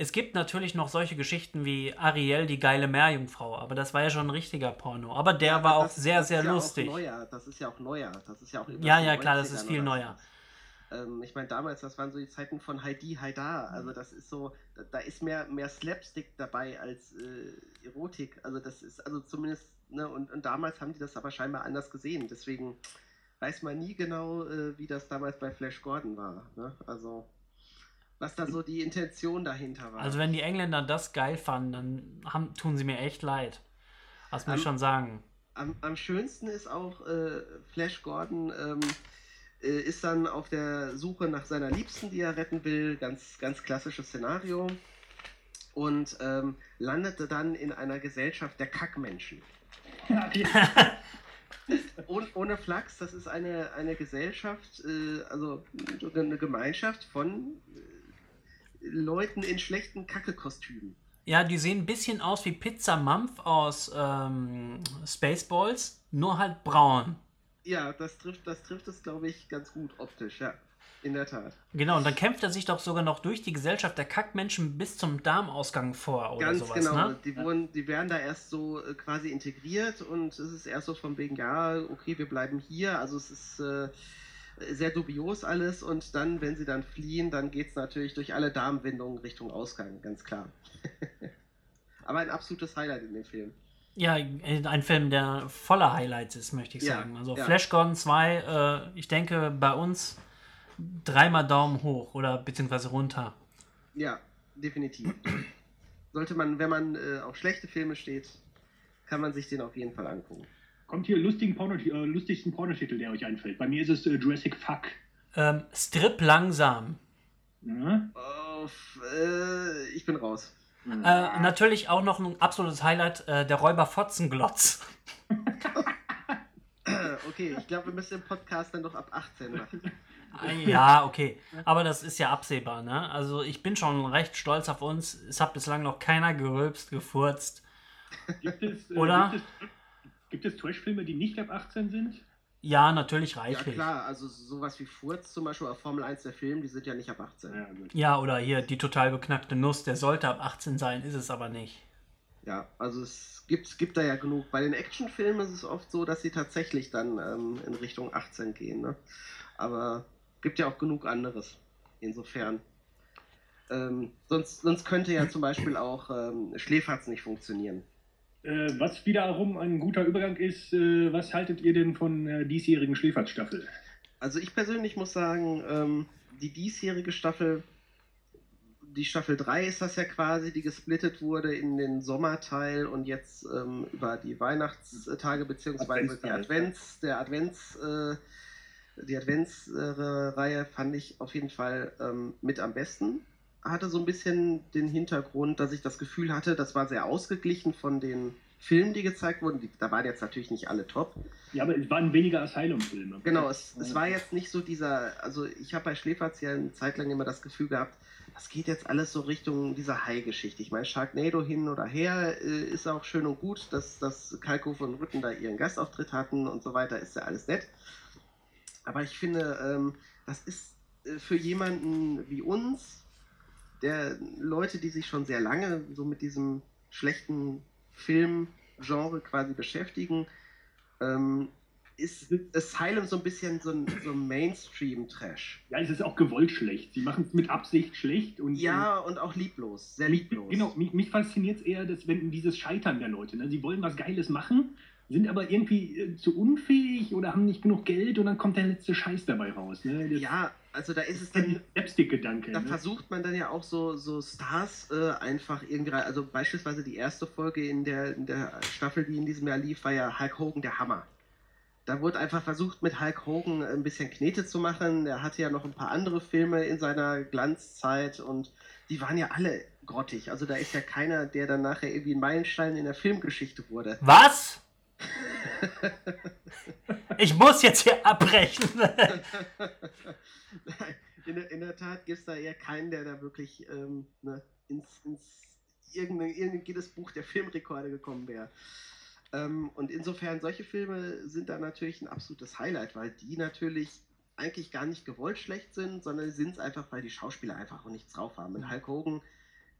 [SPEAKER 3] Es gibt natürlich noch solche Geschichten wie Ariel, die geile Meerjungfrau, aber das war ja schon ein richtiger Porno. Aber der ja, war auch sehr, sehr ja lustig.
[SPEAKER 4] Auch neuer. Das ist ja auch neuer. Das ist ja auch
[SPEAKER 3] Ja, ja, klar, das ist viel neuer.
[SPEAKER 4] Ähm, ich meine, damals, das waren so die Zeiten von Heidi Haidar. Also das ist so, da, da ist mehr, mehr Slapstick dabei als äh, Erotik. Also das ist, also zumindest, ne, und, und damals haben die das aber scheinbar anders gesehen. Deswegen weiß man nie genau, äh, wie das damals bei Flash Gordon war. Ne? Also was da so die Intention dahinter war.
[SPEAKER 3] Also wenn die Engländer das geil fanden, dann haben, tun sie mir echt leid. Was muss ich schon sagen.
[SPEAKER 4] Am, am, schönsten ist auch äh, Flash Gordon ähm, äh, ist dann auf der Suche nach seiner Liebsten, die er retten will. Ganz, ganz klassisches Szenario. Und ähm, landete dann in einer Gesellschaft der Kackmenschen. ohne, ohne Flachs, das ist eine, eine Gesellschaft, äh, also eine Gemeinschaft von Leuten in schlechten Kackekostümen.
[SPEAKER 3] Ja, die sehen ein bisschen aus wie Pizza Mampf aus ähm, Spaceballs, nur halt braun.
[SPEAKER 4] Ja, das trifft, das trifft es, glaube ich, ganz gut optisch, ja. In der Tat.
[SPEAKER 3] Genau, und dann kämpft er sich doch sogar noch durch die Gesellschaft der Kackmenschen bis zum Darmausgang vor oder Ganz sowas, genau. Ne?
[SPEAKER 4] Die, wurden, die werden da erst so äh, quasi integriert und es ist erst so von wegen, ja, okay, wir bleiben hier. Also es ist äh, sehr dubios alles und dann, wenn sie dann fliehen, dann geht es natürlich durch alle Darmwindungen Richtung Ausgang, ganz klar. Aber ein absolutes Highlight in dem Film.
[SPEAKER 3] Ja, ein Film, der voller Highlights ist, möchte ich ja, sagen. Also ja. Flash Gordon 2, äh, ich denke bei uns dreimal Daumen hoch oder beziehungsweise runter.
[SPEAKER 4] Ja, definitiv. Sollte man, wenn man äh, auf schlechte Filme steht, kann man sich den auf jeden Fall angucken.
[SPEAKER 5] Kommt hier lustigen Porno, äh, lustigsten Pornotitel, der euch einfällt. Bei mir ist es äh, Jurassic Fuck.
[SPEAKER 3] Ähm, Strip langsam.
[SPEAKER 4] Ja? Oh, äh, ich bin raus.
[SPEAKER 3] Äh, natürlich auch noch ein absolutes Highlight, äh, der Räuber Fotzenglotz.
[SPEAKER 4] Okay, ich glaube, wir müssen den Podcast dann doch ab 18 machen.
[SPEAKER 3] Ja, okay. Aber das ist ja absehbar, ne? Also ich bin schon recht stolz auf uns. Es hat bislang noch keiner gerülpst, gefurzt.
[SPEAKER 5] Gibt es, äh,
[SPEAKER 3] Oder?
[SPEAKER 5] Gibt es, gibt es Trash-Filme, die nicht ab 18 sind?
[SPEAKER 3] Ja, natürlich
[SPEAKER 4] Ja
[SPEAKER 3] reichlich. Ja,
[SPEAKER 4] klar, also sowas wie Furz zum Beispiel, auf Formel 1 der Film, die sind ja nicht ab 18.
[SPEAKER 5] Ja, gut.
[SPEAKER 3] oder hier die total beknackte Nuss, der sollte ab 18 sein, ist es aber nicht.
[SPEAKER 4] Ja, also es gibt, es gibt da ja genug. Bei den Actionfilmen ist es oft so, dass sie tatsächlich dann ähm, in Richtung 18 gehen. Ne? Aber gibt ja auch genug anderes. Insofern. Ähm, sonst, sonst könnte ja zum Beispiel auch ähm, Schläferz nicht funktionieren.
[SPEAKER 5] Äh, was wiederum ein guter Übergang ist, äh, was haltet ihr denn von der diesjährigen Schläferz-Staffel?
[SPEAKER 4] Also ich persönlich muss sagen, ähm, die diesjährige Staffel, die Staffel 3 ist das ja quasi, die gesplittet wurde in den Sommerteil und jetzt ähm, über die Weihnachtstage beziehungsweise die Advents, der Advents, äh, die Adventsreihe fand ich auf jeden Fall ähm, mit am besten. Hatte so ein bisschen den Hintergrund, dass ich das Gefühl hatte, das war sehr ausgeglichen von den Filmen, die gezeigt wurden. Die, da waren jetzt natürlich nicht alle top.
[SPEAKER 5] Ja, aber es waren weniger Asylum-Filme.
[SPEAKER 4] Genau, es, es war jetzt nicht so dieser, also ich habe bei Schläferz ja eine Zeit lang immer das Gefühl gehabt, das geht jetzt alles so Richtung dieser Hai-Geschichte. Ich meine, Sharknado hin oder her äh, ist auch schön und gut, dass, dass Kalkofe und Rütten da ihren Gastauftritt hatten und so weiter, ist ja alles nett. Aber ich finde, ähm, das ist äh, für jemanden wie uns, der Leute, die sich schon sehr lange so mit diesem schlechten Filmgenre quasi beschäftigen, ähm, ist Asylum so ein bisschen so ein, so Mainstream-Trash.
[SPEAKER 5] Ja, es ist auch gewollt schlecht. Sie machen es mit Absicht schlecht und.
[SPEAKER 4] Ja, und auch lieblos, sehr lieblos.
[SPEAKER 5] Genau, mich, mich fasziniert es eher, dass wenn dieses Scheitern der Leute, ne? sie wollen was Geiles machen, sind aber irgendwie äh, zu unfähig oder haben nicht genug Geld und dann kommt der letzte Scheiß dabei raus. Ne? Das
[SPEAKER 4] Ja, also da ist es
[SPEAKER 5] ein
[SPEAKER 4] dann,
[SPEAKER 5] Slapstick-Gedanke.
[SPEAKER 4] da
[SPEAKER 5] Ne?
[SPEAKER 4] versucht man dann ja auch so, so Stars äh, einfach irgendwie rein. Also beispielsweise die erste Folge in der, in der Staffel, die in diesem Jahr lief, war ja Hulk Hogan der Hammer. Da wurde einfach versucht, mit Hulk Hogan ein bisschen Knete zu machen. Er hatte ja noch ein paar andere Filme in seiner Glanzzeit und die waren ja alle grottig. Also da ist ja keiner, der dann nachher irgendwie ein Meilenstein in der Filmgeschichte wurde.
[SPEAKER 3] Was? Ich muss jetzt hier abbrechen.
[SPEAKER 4] in, der, in der Tat gibt es da eher keinen, der da wirklich ähm, ne, ins, ins irgendein, irgendein jedes Buch der Filmrekorde gekommen wäre. Ähm, und insofern, solche Filme sind da natürlich ein absolutes Highlight, weil die natürlich eigentlich gar nicht gewollt schlecht sind, sondern sind es einfach, weil die Schauspieler einfach auch nichts drauf haben. Und Hulk Hogan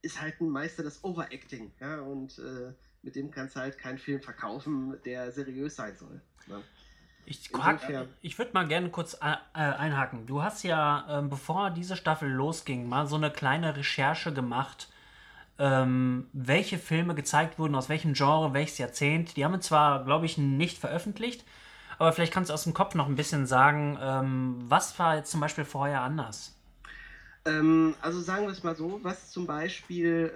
[SPEAKER 4] ist halt ein Meister des Overacting, ja, und äh, mit dem kannst du halt keinen Film verkaufen, der seriös sein soll. Ne?
[SPEAKER 3] Ich,
[SPEAKER 4] Insofern-
[SPEAKER 3] ich würde mal gerne kurz äh, äh, einhaken. Du hast ja, ähm, bevor diese Staffel losging, mal so eine kleine Recherche gemacht, ähm, welche Filme gezeigt wurden, aus welchem Genre, welches Jahrzehnt. Die haben wir zwar, glaube ich, nicht veröffentlicht, aber vielleicht kannst du aus dem Kopf noch ein bisschen sagen, ähm, was war jetzt zum Beispiel vorher anders?
[SPEAKER 4] Also sagen wir es mal so, was zum Beispiel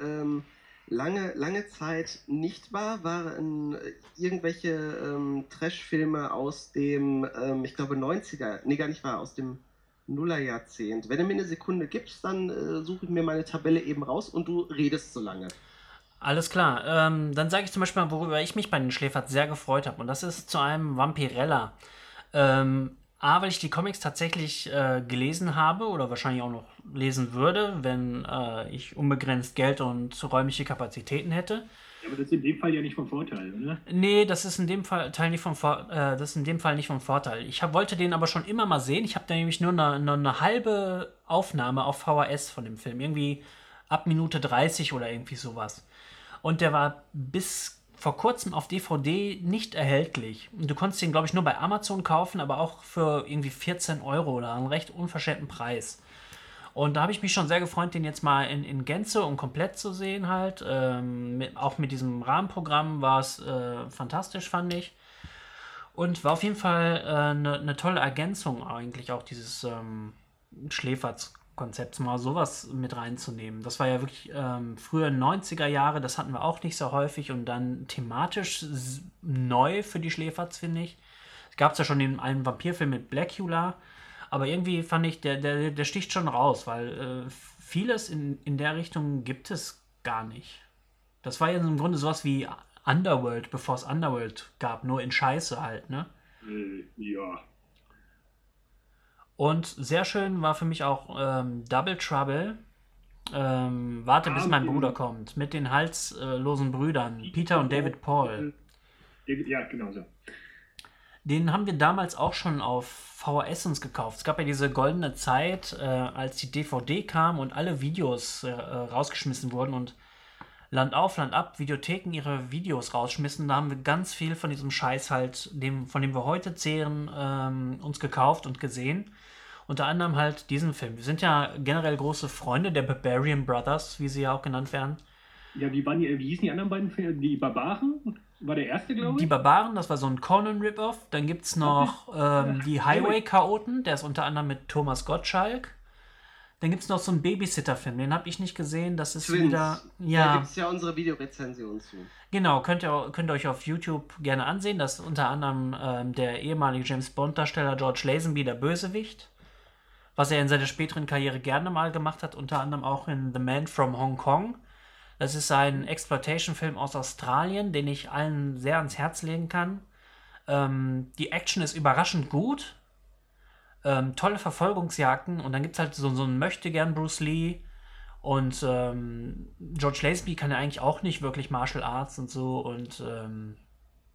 [SPEAKER 4] lange, lange Zeit nicht war, waren äh, irgendwelche ähm, Trash-Filme aus dem, ähm, ich glaube, 90er, nee, gar nicht wahr, aus dem Nullerjahrzehnt. Wenn du mir eine Sekunde gibst, dann äh, suche ich mir meine Tabelle eben raus und du redest so lange.
[SPEAKER 3] Alles klar. Ähm, dann sage ich zum Beispiel mal, worüber ich mich bei den Schläferz sehr gefreut habe. Und das ist zu einem Vampirella. Ähm, A, weil ich die Comics tatsächlich äh, gelesen habe oder wahrscheinlich auch noch lesen würde, wenn äh, ich unbegrenzt Geld und räumliche Kapazitäten hätte.
[SPEAKER 5] Ja, aber das ist in dem Fall ja nicht vom Vorteil, oder?
[SPEAKER 3] Nee, das ist in dem Fall Teil nicht vom Vor äh, das ist in dem Fall nicht vom Vorteil. Ich hab, wollte den aber schon immer mal sehen. Ich habe da nämlich nur eine, nur eine halbe Aufnahme auf VHS von dem Film. Irgendwie ab Minute 30 oder irgendwie sowas. Und der war bis vor kurzem auf DVD nicht erhältlich. Du konntest den, glaube ich, nur bei Amazon kaufen, aber auch für irgendwie 14 Euro oder einen recht unverschämten Preis. Und da habe ich mich schon sehr gefreut, den jetzt mal in, in Gänze und komplett zu sehen halt. Ähm, mit, auch mit diesem Rahmenprogramm war es äh, fantastisch, fand ich. Und war auf jeden Fall eine ne tolle Ergänzung eigentlich auch dieses ähm, Schläferz-Konzepts, mal sowas mit reinzunehmen. Das war ja wirklich ähm, früher 90er Jahre, das hatten wir auch nicht so häufig und dann thematisch neu für die Schläferz, finde ich. Es gab es ja schon den einen Vampirfilm mit Blackula, aber irgendwie fand ich, der, der, der sticht schon raus, weil äh, vieles in, in der Richtung gibt es gar nicht. Das war ja im Grunde sowas wie Underworld, bevor es Underworld gab, nur in Scheiße halt, ne?
[SPEAKER 5] Äh, ja.
[SPEAKER 3] Und sehr schön war für mich auch ähm, Double Trouble. Ähm, warte, bis
[SPEAKER 5] Ah,
[SPEAKER 3] mein Bruder kommt. Mit den halslosen Brüdern, Peter und David Paul.
[SPEAKER 5] David, ja, genau so.
[SPEAKER 3] Den haben wir damals auch schon auf VHS uns gekauft. Es gab ja diese goldene Zeit, äh, als die DVD kam und alle Videos äh, äh, rausgeschmissen wurden und Land auf, Land ab, Videotheken ihre Videos rausschmissen. Da haben wir ganz viel von diesem Scheiß halt, dem, von dem wir heute zehren, ähm, uns gekauft und gesehen. Unter anderem halt diesen Film. Wir sind ja generell große Freunde der Barbarian Brothers, wie sie ja auch genannt werden.
[SPEAKER 5] Ja, wie, waren die, wie hießen die anderen beiden Filme? Die Barbaren? War der erste, glaube
[SPEAKER 3] Die
[SPEAKER 5] ich?
[SPEAKER 3] Barbaren, das war so ein Conan-Rip-Off. Dann gibt es noch ähm, die Highway-Chaoten, der ist unter anderem mit Thomas Gottschalk. Dann gibt es noch so einen Babysitter-Film, den habe ich nicht gesehen. Das ist
[SPEAKER 4] Twins.
[SPEAKER 3] wieder.
[SPEAKER 4] Da
[SPEAKER 3] Ja,
[SPEAKER 4] gibt es ja unsere Videorezension zu.
[SPEAKER 3] genau, könnt ihr, könnt ihr euch auf YouTube gerne ansehen. Das ist unter anderem ähm, der ehemalige James Bond-Darsteller George Lazenby, der Bösewicht. Was er in seiner späteren Karriere gerne mal gemacht hat, unter anderem auch in The Man from Hong Kong. Das ist ein Exploitation-Film aus Australien, den ich allen sehr ans Herz legen kann. Ähm, die Action ist überraschend gut. Ähm, tolle Verfolgungsjagden und dann gibt es halt so, so einen Möchtegern Bruce Lee und ähm, George Lazenby kann ja eigentlich auch nicht wirklich Martial Arts und so und ähm,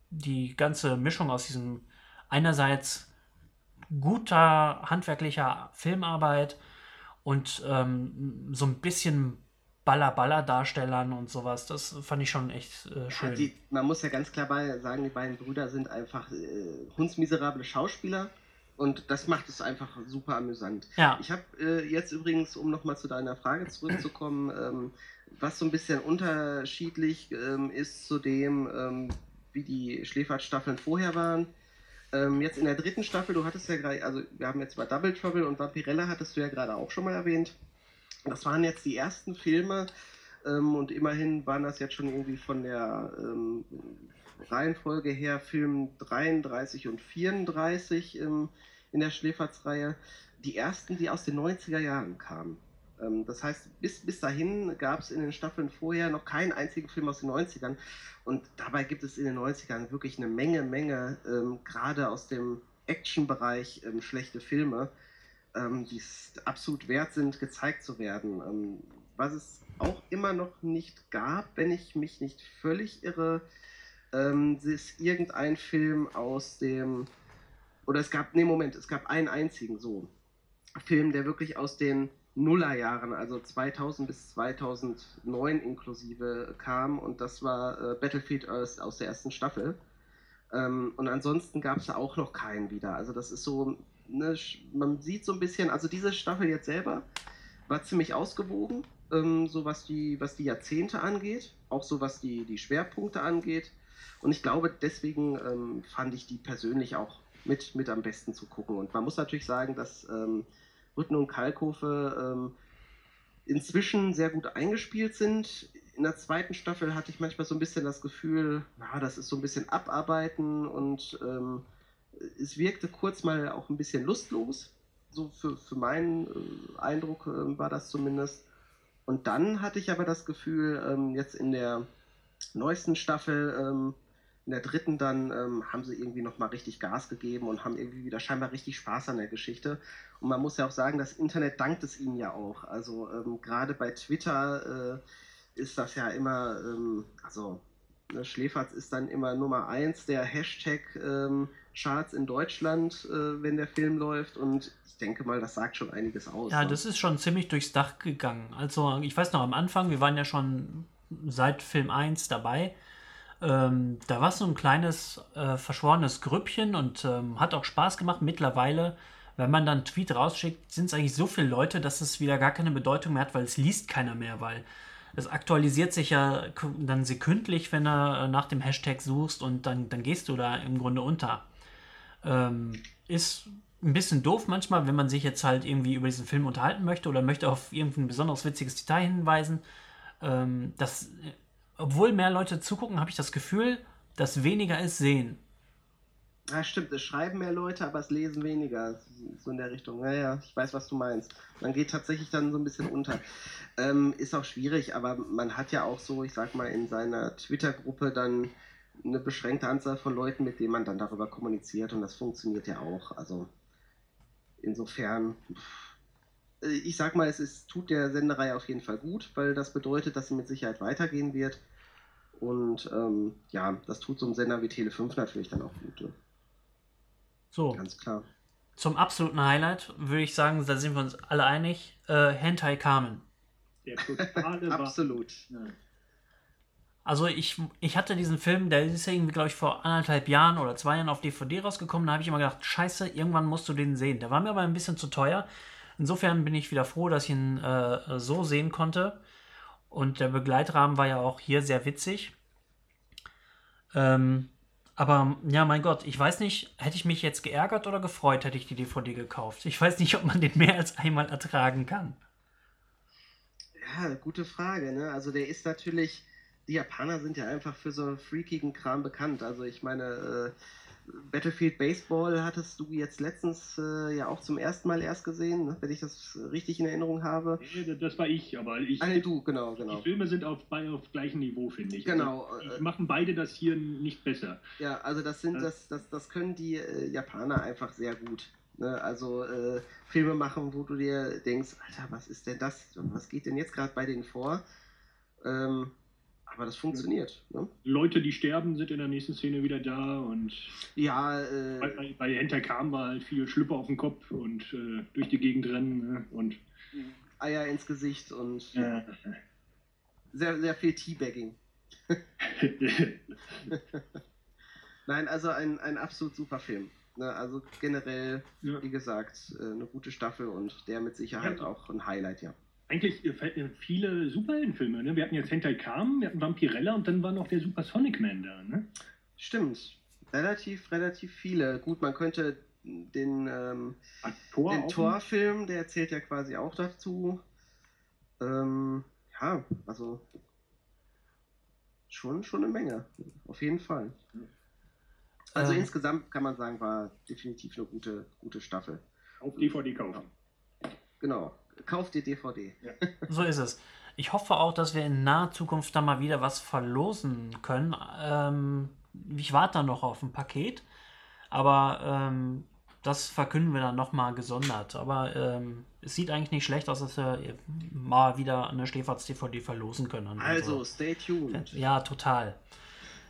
[SPEAKER 3] die ganze Mischung aus diesem einerseits guter handwerklicher Filmarbeit und ähm, so ein bisschen Baller-Baller-Darstellern und sowas, das fand ich schon echt äh, schön.
[SPEAKER 4] Die, man muss ja ganz klar sagen, die beiden Brüder sind einfach äh, hundsmiserable Schauspieler und das macht es einfach super amüsant.
[SPEAKER 3] ja,
[SPEAKER 4] Ich habe äh, jetzt übrigens, um nochmal zu deiner Frage zurückzukommen, ähm, was so ein bisschen unterschiedlich ähm, ist zu dem, ähm, wie die Schläferz-Staffeln vorher waren. Ähm, jetzt in der dritten Staffel, du hattest ja gerade, also wir haben jetzt bei Double Trouble und Vampirella hattest du ja gerade auch schon mal erwähnt. Das waren jetzt die ersten Filme ähm, und immerhin waren das jetzt schon irgendwie von der ähm, Reihenfolge her Film 33 und 34 ähm, in der Schläferz-Reihe. Die ersten, die aus den 90er Jahren kamen. Ähm, das heißt, bis, bis dahin gab es in den Staffeln vorher noch keinen einzigen Film aus den 90ern. Und dabei gibt es in den 90ern wirklich eine Menge, Menge, ähm, gerade aus dem Action-Bereich, ähm, schlechte Filme, ähm, die es absolut wert sind, gezeigt zu werden. Ähm, was es auch immer noch nicht gab, wenn ich mich nicht völlig irre, ähm, ist irgendein Film aus dem, oder es gab, nee, Moment, es gab einen einzigen so Film, der wirklich aus den Nullerjahren, also 2000 bis 2009 inklusive kam und das war äh, Battlefield Earth aus der ersten Staffel. Ähm, und ansonsten gab es auch noch keinen wieder. Also das ist so, ne, man sieht so ein bisschen, also diese Staffel jetzt selber war ziemlich ausgewogen, ähm, so was die, was die Jahrzehnte angeht, auch so was die, die Schwerpunkte angeht. Und ich glaube, deswegen ähm, fand ich die persönlich auch mit, mit am besten zu gucken. Und man muss natürlich sagen, dass ähm, Rütten und Kalkofe ähm, inzwischen sehr gut eingespielt sind. In der zweiten Staffel hatte ich manchmal so ein bisschen das Gefühl, na, das ist so ein bisschen abarbeiten und ähm, es wirkte kurz mal auch ein bisschen lustlos. So für, für meinen äh, Eindruck äh, war das zumindest. Und dann hatte ich aber das Gefühl, ähm, jetzt in der neuesten Staffel, ähm, in der dritten dann, ähm, haben sie irgendwie nochmal richtig Gas gegeben und haben irgendwie wieder scheinbar richtig Spaß an der Geschichte. Und man muss ja auch sagen, das Internet dankt es ihnen ja auch. Also ähm, gerade bei Twitter äh, ist das ja immer, ähm, also ne, Schläferz ist dann immer Nummer eins der Hashtag ähm, Charts in Deutschland, äh, wenn der Film läuft. Und ich denke mal, das sagt schon einiges aus.
[SPEAKER 3] Ja,
[SPEAKER 4] ne?
[SPEAKER 3] das ist schon ziemlich durchs Dach gegangen. Also, ich weiß noch, am Anfang, wir waren ja schon seit Film 1 dabei. Ähm, da war es so ein kleines äh, verschworenes Grüppchen und ähm, hat auch Spaß gemacht. Mittlerweile, wenn man dann einen Tweet rausschickt, sind es eigentlich so viele Leute, dass es wieder gar keine Bedeutung mehr hat, weil es liest keiner mehr, weil es aktualisiert sich ja dann sekündlich, wenn du äh, nach dem Hashtag suchst und dann, dann gehst du da im Grunde unter. Ähm, ist ein bisschen doof manchmal, wenn man sich jetzt halt irgendwie über diesen Film unterhalten möchte oder möchte auf irgendein besonderes witziges Detail hinweisen. Ähm, das, obwohl mehr Leute zugucken, habe ich das Gefühl, dass weniger es sehen.
[SPEAKER 4] Ja, stimmt, es schreiben mehr Leute, aber es lesen weniger. So in der Richtung. Naja, ich weiß, was du meinst. Man geht tatsächlich dann so ein bisschen unter. Ähm, ist auch schwierig, aber man hat ja auch so, ich sag mal, in seiner Twitter-Gruppe dann eine beschränkte Anzahl von Leuten, mit denen man dann darüber kommuniziert und das funktioniert ja auch. Also insofern, ich sag mal, es ist, tut der Senderei auf jeden Fall gut, weil das bedeutet, dass sie mit Sicherheit weitergehen wird. Und ähm, ja, das tut so einem Sender wie Tele5 natürlich dann auch gut. Ne?
[SPEAKER 3] So.
[SPEAKER 4] Ganz klar.
[SPEAKER 3] Zum absoluten Highlight würde ich sagen, da sind wir uns alle einig, äh, Hentai Carmen.
[SPEAKER 5] Der totale
[SPEAKER 4] Absolut.
[SPEAKER 5] Ja.
[SPEAKER 3] Also ich, ich hatte diesen Film, der ist irgendwie, glaube ich, vor anderthalb Jahren oder zwei Jahren auf DVD rausgekommen. Da habe ich immer gedacht, scheiße, irgendwann musst du den sehen. Der war mir aber ein bisschen zu teuer. Insofern bin ich wieder froh, dass ich ihn äh, so sehen konnte. Und der Begleitrahmen war ja auch hier sehr witzig. Ähm, aber ja, mein Gott, ich weiß nicht, hätte ich mich jetzt geärgert oder gefreut, hätte ich die DVD gekauft. Ich weiß nicht, ob man den mehr als einmal ertragen kann.
[SPEAKER 4] Ja, gute Frage. Ne? Also der ist natürlich die Japaner sind ja einfach für so freakigen Kram bekannt. Also ich meine, äh, Battlefield Baseball hattest du jetzt letztens äh, ja auch zum ersten Mal erst gesehen, ne? wenn ich das richtig in Erinnerung habe.
[SPEAKER 5] Nee, das war ich, aber ich.
[SPEAKER 4] Ah, nee, du, genau, genau.
[SPEAKER 5] Die Filme sind auf, auf gleichem Niveau, finde ich.
[SPEAKER 4] Genau.
[SPEAKER 5] Also, die machen beide das hier nicht besser.
[SPEAKER 4] Ja, also das sind, das, das, das können die äh, Japaner einfach sehr gut. Ne? Also äh, Filme machen, wo du dir denkst, Alter, was ist denn das? Was geht denn jetzt gerade bei denen vor? Ähm, aber das funktioniert. Ne?
[SPEAKER 5] Leute, die sterben, sind in der nächsten Szene wieder da und
[SPEAKER 4] ja, äh,
[SPEAKER 5] bei, bei Enter kam war halt viel Schlüpper auf den Kopf und äh, durch die Gegend rennen ne? und
[SPEAKER 4] Eier ins Gesicht und
[SPEAKER 5] äh,
[SPEAKER 4] sehr, sehr viel Teabagging. Nein, also ein, ein absolut super Film. Ne? Also generell,
[SPEAKER 5] Ja.
[SPEAKER 4] wie gesagt, äh, eine gute Staffel und der mit Sicherheit
[SPEAKER 5] Ja.
[SPEAKER 4] auch ein Highlight, ja.
[SPEAKER 5] Eigentlich äh, äh, viele Superheldenfilme. Ne? Wir hatten jetzt Hentai Kam, wir hatten Vampirella und dann war noch der Super Sonic Man da. Ne?
[SPEAKER 4] Stimmt. Relativ, relativ viele. Gut, man könnte den, ähm,
[SPEAKER 5] Thor
[SPEAKER 4] den Torfilm, der zählt ja quasi auch dazu. Ähm, ja, also schon, schon eine Menge. Auf jeden Fall. Also
[SPEAKER 3] Ähm.
[SPEAKER 4] insgesamt kann man sagen, war definitiv eine gute, gute Staffel.
[SPEAKER 5] auf DVD kaufen.
[SPEAKER 4] Genau. Kauft dir DVD.
[SPEAKER 3] So ist es. Ich hoffe auch, dass wir in naher Zukunft da mal wieder was verlosen können. Ähm, ich warte da noch auf ein Paket, aber ähm, das verkünden wir dann nochmal gesondert. Aber ähm, es sieht eigentlich nicht schlecht aus, dass wir mal wieder eine Stefatz-DVD verlosen können.
[SPEAKER 4] Also, stay tuned.
[SPEAKER 3] ja, total.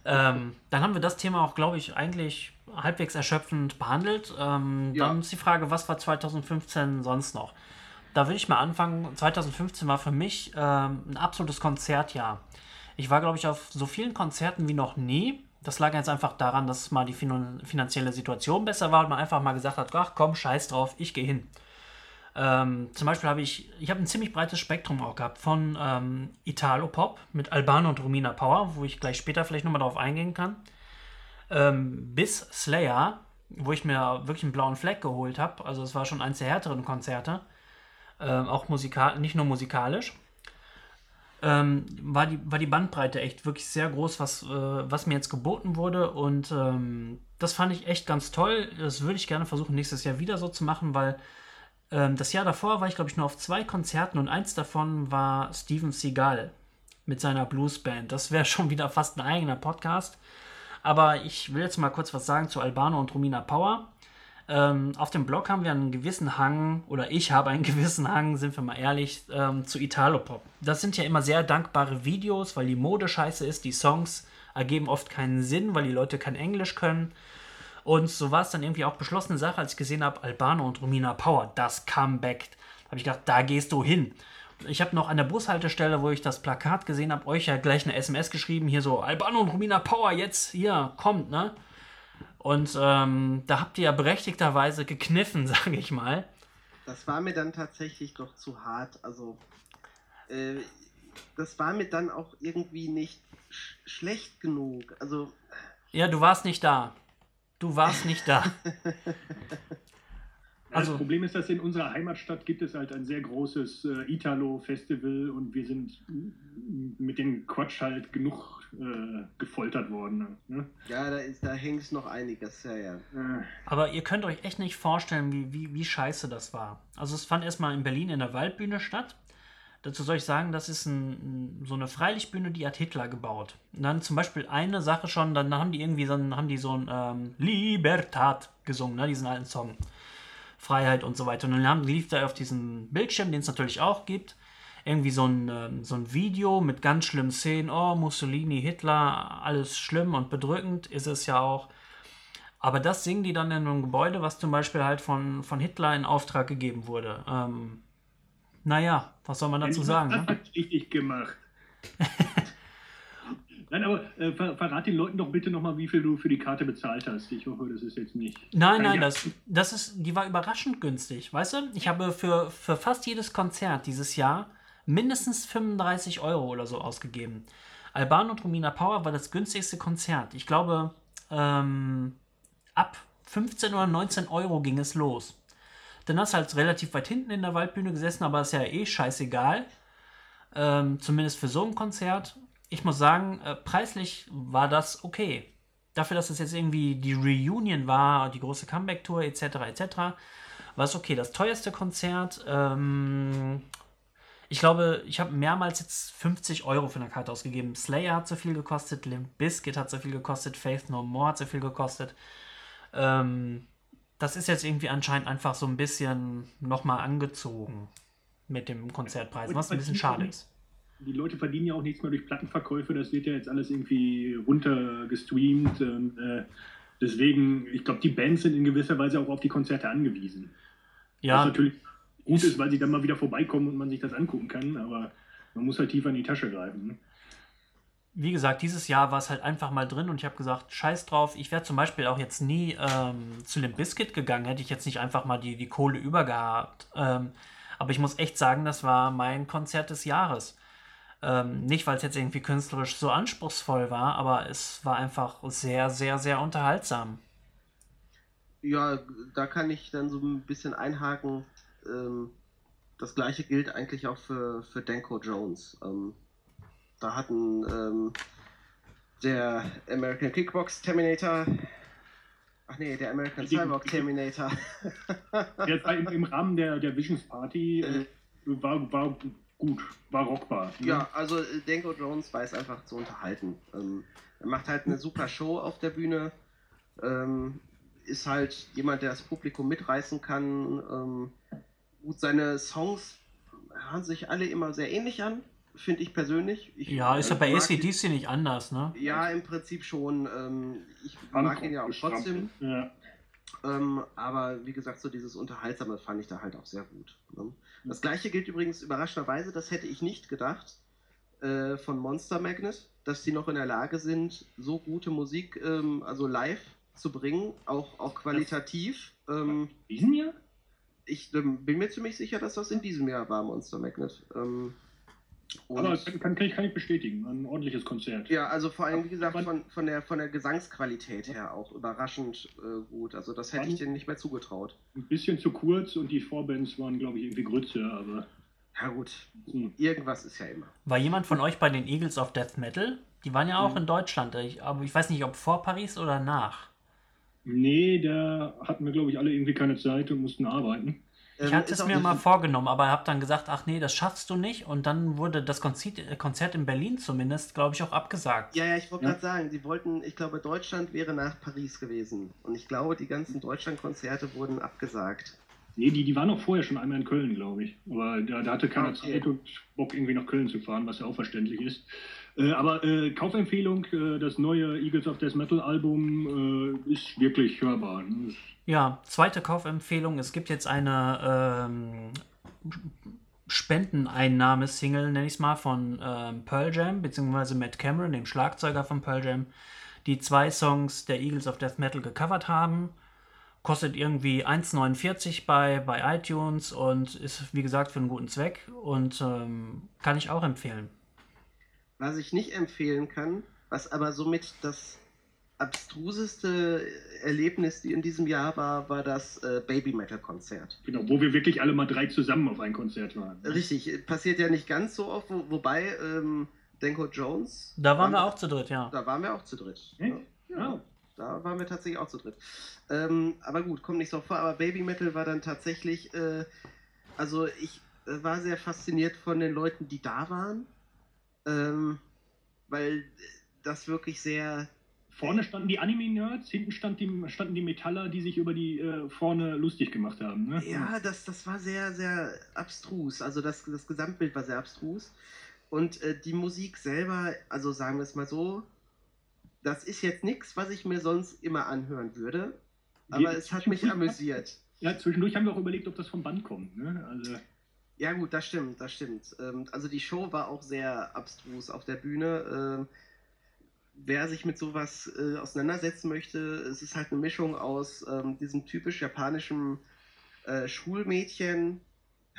[SPEAKER 3] Ähm, dann haben wir das Thema auch, glaube ich, eigentlich halbwegs erschöpfend behandelt. Ähm,
[SPEAKER 4] Ja.
[SPEAKER 3] Dann ist die Frage, was war 2015 sonst noch? Da würde ich mal anfangen. 2015 war für mich ähm, ein absolutes Konzertjahr. Ich war, glaube ich, auf so vielen Konzerten wie noch nie. Das lag jetzt einfach daran, dass mal die finan finanzielle Situation besser war und man einfach mal gesagt hat, ach komm, scheiß drauf, ich gehe hin. Ähm, zum Beispiel habe ich, ich habe ein ziemlich breites Spektrum auch gehabt von ähm, Italo-Pop mit Albano und Romina Power, wo ich gleich später vielleicht nochmal drauf eingehen kann, ähm, bis Slayer, wo ich mir wirklich einen blauen Fleck geholt habe. Also es war schon eins der härteren Konzerte, ähm, auch musikal, nicht nur musikalisch. Ähm, war, die, war die Bandbreite echt wirklich sehr groß, was, äh, was mir jetzt geboten wurde. Und ähm, das fand ich echt ganz toll. Das würde ich gerne versuchen, nächstes Jahr wieder so zu machen, weil ähm, das Jahr davor war ich, glaube ich, nur auf zwei Konzerten und eins davon war Steven Seagal mit seiner Bluesband. Das wäre schon wieder fast ein eigener Podcast. Aber ich will jetzt mal kurz was sagen zu Albano und Romina Power. Ähm, auf dem Blog haben wir einen gewissen Hang, oder ich habe einen gewissen Hang, sind wir mal ehrlich, ähm, zu Italopop. Das sind ja immer sehr dankbare Videos, weil die Mode scheiße ist. Die Songs ergeben oft keinen Sinn, weil die Leute kein Englisch können. Und so war es dann irgendwie auch beschlossene Sache, als ich gesehen habe, Albano und Romina Power, das Comeback. Habe ich gedacht, da gehst du hin. Ich habe noch an der Bushaltestelle, wo ich das Plakat gesehen habe, euch ja gleich eine SMS geschrieben, hier so, Albano und Romina Power, jetzt hier, kommt, ne? Und ähm, da habt ihr ja berechtigterweise gekniffen, sage ich mal.
[SPEAKER 4] Das war mir dann tatsächlich doch zu hart. Also, äh, das war mir dann auch irgendwie nicht sch schlecht genug. Also,
[SPEAKER 3] Ja, du warst nicht da. Du warst nicht da. Also-
[SPEAKER 5] das Problem ist, dass in unserer Heimatstadt gibt es halt ein sehr großes äh, Italo-Festival und wir sind mit dem Quatsch halt genug äh, gefoltert worden. Ne?
[SPEAKER 4] Ja, da, ist, da hängt noch einiges, ja, ja.
[SPEAKER 5] Äh,
[SPEAKER 3] Aber ihr könnt euch echt nicht vorstellen, wie, wie, wie scheiße das war. Also es fand erstmal in Berlin in der Waldbühne statt. Dazu soll ich sagen, das ist ein, so eine Freilichtbühne, die hat Hitler gebaut. Und dann zum Beispiel eine Sache schon, dann haben die irgendwie so ein, haben die so ein ähm, Libertad gesungen, ne, diesen alten Song. Freiheit und so weiter. Und dann haben, lief da auf diesem Bildschirm, den es natürlich auch gibt, irgendwie so ein, ähm, so ein Video mit ganz schlimmen Szenen. Oh, Mussolini, Hitler, alles schlimm und bedrückend ist es ja auch. Aber das singen die dann in einem Gebäude, was zum Beispiel halt von, von Hitler in Auftrag gegeben wurde. Ähm, naja, was soll man dazu sagen?
[SPEAKER 5] Das
[SPEAKER 3] Ne?
[SPEAKER 5] richtig gemacht. Nein, aber äh, ver verrat den Leuten doch bitte nochmal, wie viel du für die Karte bezahlt hast. Ich hoffe, das ist jetzt nicht.
[SPEAKER 3] Nein, nein,
[SPEAKER 5] Jahr-
[SPEAKER 3] das, das ist, die war überraschend günstig. Weißt du, ich habe für, für fast jedes Konzert dieses Jahr mindestens 35 Euro oder so ausgegeben. Alban und Romina Power war das günstigste Konzert. Ich glaube, ähm, ab 15 oder 19 Euro ging es los. Dann hast du halt relativ weit hinten in der Waldbühne gesessen, aber ist ja eh scheißegal. Ähm, zumindest für so ein Konzert. Ich muss sagen, äh, preislich war das okay. Dafür, dass es jetzt irgendwie die Reunion war, die große Comeback-Tour etc. etc., war es okay. Das teuerste Konzert, ähm, ich glaube, ich habe mehrmals jetzt 50 Euro für eine Karte ausgegeben. Slayer hat so viel gekostet, Limp Bizkit hat so viel gekostet, Faith No More hat so viel gekostet. Ähm, das ist jetzt irgendwie anscheinend einfach so ein bisschen nochmal angezogen mit dem Konzertpreis, was ein bisschen schade ist.
[SPEAKER 5] Die Leute verdienen ja auch nichts mehr durch Plattenverkäufe. Das wird ja jetzt alles irgendwie runtergestreamt. Und, äh, deswegen, ich glaube, die Bands sind in gewisser Weise auch auf die Konzerte angewiesen. Was
[SPEAKER 3] Ja,
[SPEAKER 5] natürlich gut ist, weil sie dann mal wieder vorbeikommen und man sich das angucken kann. Aber man muss halt tiefer in die Tasche greifen. Ne?
[SPEAKER 3] wie gesagt, dieses Jahr war es halt einfach mal drin und ich habe gesagt, scheiß drauf. Ich wäre zum Beispiel auch jetzt nie ähm, zu dem Biscuit gegangen, hätte ich jetzt nicht einfach mal die, die Kohle übergehabt. Ähm, aber ich muss echt sagen, das war mein Konzert des Jahres. Ähm, nicht, weil es jetzt irgendwie künstlerisch so anspruchsvoll war, aber es war einfach sehr, sehr, sehr unterhaltsam.
[SPEAKER 4] Ja, da kann ich dann so ein bisschen einhaken. Ähm, das gleiche gilt eigentlich auch für, für Danko Jones. Ähm, da hatten ähm, der American Kickbox Terminator. Ach nee, der American Cyborg Terminator.
[SPEAKER 5] Jetzt im, im Rahmen der, der Visions Party äh, war, war gut, war rockbar. ne?
[SPEAKER 4] Ja, also äh, Danko Jones weiß einfach zu unterhalten. Ähm, er macht halt eine super Show auf der Bühne. Ähm, ist halt jemand, der das Publikum mitreißen kann. Ähm, gut, seine Songs hören sich alle immer sehr ähnlich an, finde ich persönlich. Ich,
[SPEAKER 3] Ja, ist ja
[SPEAKER 4] äh,
[SPEAKER 3] bei ACDC nicht anders, ne?
[SPEAKER 4] Ja, im Prinzip schon. Ähm, ich mag ihn ja auch trotzdem.
[SPEAKER 5] Ja.
[SPEAKER 4] Ähm, aber wie gesagt, so dieses Unterhaltsame fand ich da halt auch sehr gut. Ne? Das gleiche gilt übrigens überraschenderweise, das hätte ich nicht gedacht, äh, von Monster Magnet, dass die noch in der Lage sind, so gute Musik, ähm, also live zu bringen, auch, auch qualitativ. Ähm,
[SPEAKER 5] Diesen Jahr?
[SPEAKER 4] ich ähm, bin mir ziemlich sicher, dass das in diesem Jahr war, Monster Magnet. Und
[SPEAKER 5] Aber kann, kann, kann, ich, kann ich bestätigen. Ein ordentliches Konzert.
[SPEAKER 4] ja, also vor allem, wie gesagt, von, von, der, von der Gesangsqualität her auch überraschend äh, gut. Also das hätte ich denen nicht mehr zugetraut.
[SPEAKER 5] Ein bisschen zu kurz und die Vorbands waren, glaube ich, irgendwie Grütze, aber.
[SPEAKER 4] Ja gut,
[SPEAKER 5] Hm.
[SPEAKER 4] irgendwas ist ja immer.
[SPEAKER 3] War jemand von euch bei den Eagles of Death Metal? Die waren ja auch
[SPEAKER 5] Mhm.
[SPEAKER 3] in Deutschland, ich, aber ich weiß nicht, ob vor Paris oder nach.
[SPEAKER 5] Nee, da hatten wir, glaube ich, alle irgendwie keine Zeit und mussten arbeiten.
[SPEAKER 3] Ich
[SPEAKER 4] Ähm,
[SPEAKER 3] hatte es mir mal vorgenommen, aber habe dann gesagt, ach nee, das schaffst du nicht. Und dann wurde das Konzert, äh, Konzert in Berlin zumindest, glaube ich, auch abgesagt.
[SPEAKER 4] Ja, ja, ich wollte
[SPEAKER 5] Ja.
[SPEAKER 4] gerade sagen, sie wollten, ich glaube, Deutschland wäre nach Paris gewesen. Und ich glaube, die ganzen Deutschland-Konzerte wurden abgesagt.
[SPEAKER 5] Nee, die, die waren auch vorher schon einmal in Köln, glaube ich. Aber da, da hatte keiner
[SPEAKER 4] Okay.
[SPEAKER 5] Zeit und Bock, irgendwie nach Köln zu fahren, was ja auch verständlich ist. Äh, aber äh, Kaufempfehlung, äh, das neue Eagles of Death Metal Album äh, ist wirklich hörbar. Ne?
[SPEAKER 3] Ja, zweite Kaufempfehlung. Es gibt jetzt eine ähm, Spendeneinnahme-Single, nenne ich es mal, von ähm, Pearl Jam, beziehungsweise Matt Cameron, dem Schlagzeuger von Pearl Jam, die zwei Songs der Eagles of Death Metal gecovert haben. Kostet irgendwie 1,49 bei, bei iTunes und ist, wie gesagt, für einen guten Zweck und ähm, kann ich auch empfehlen.
[SPEAKER 4] Was ich nicht empfehlen kann, was aber somit das abstruseste Erlebnis, die in diesem Jahr war, war das äh, Baby Metal Konzert.
[SPEAKER 5] Genau, wo wir wirklich alle mal drei zusammen auf ein Konzert waren.
[SPEAKER 4] Richtig, passiert ja nicht ganz so oft, wo, wobei ähm, Denko Jones.
[SPEAKER 3] Da waren wir auch zu dritt, ja.
[SPEAKER 4] Da waren wir auch zu dritt.
[SPEAKER 5] Echt?
[SPEAKER 4] Ja,
[SPEAKER 5] Ah.
[SPEAKER 4] da waren wir tatsächlich auch zu dritt. Ähm, aber gut, kommt nicht so vor. Aber Baby Metal war dann tatsächlich, äh, also ich äh, war sehr fasziniert von den Leuten, die da waren, ähm, weil das wirklich sehr,
[SPEAKER 5] Vorne standen die Anime-Nerds, hinten stand die, standen die Metaller, die sich über die äh, vorne lustig gemacht haben. Ne?
[SPEAKER 4] ja, das, das war sehr, sehr abstrus. Also das, das Gesamtbild war sehr abstrus. Und äh, die Musik selber, also sagen wir es mal so, das ist jetzt nichts, was ich mir sonst immer anhören würde. Aber
[SPEAKER 5] Die-
[SPEAKER 4] es hat mich amüsiert.
[SPEAKER 5] Ja, zwischendurch haben wir auch überlegt, ob das vom Band kommt. Ne? Also,
[SPEAKER 4] Ja gut, das stimmt, das stimmt. Ähm, also die Show war auch sehr abstrus auf der Bühne. Ähm, wer sich mit sowas äh, auseinandersetzen möchte, es ist halt eine Mischung aus ähm, diesem typisch japanischen äh, Schulmädchen,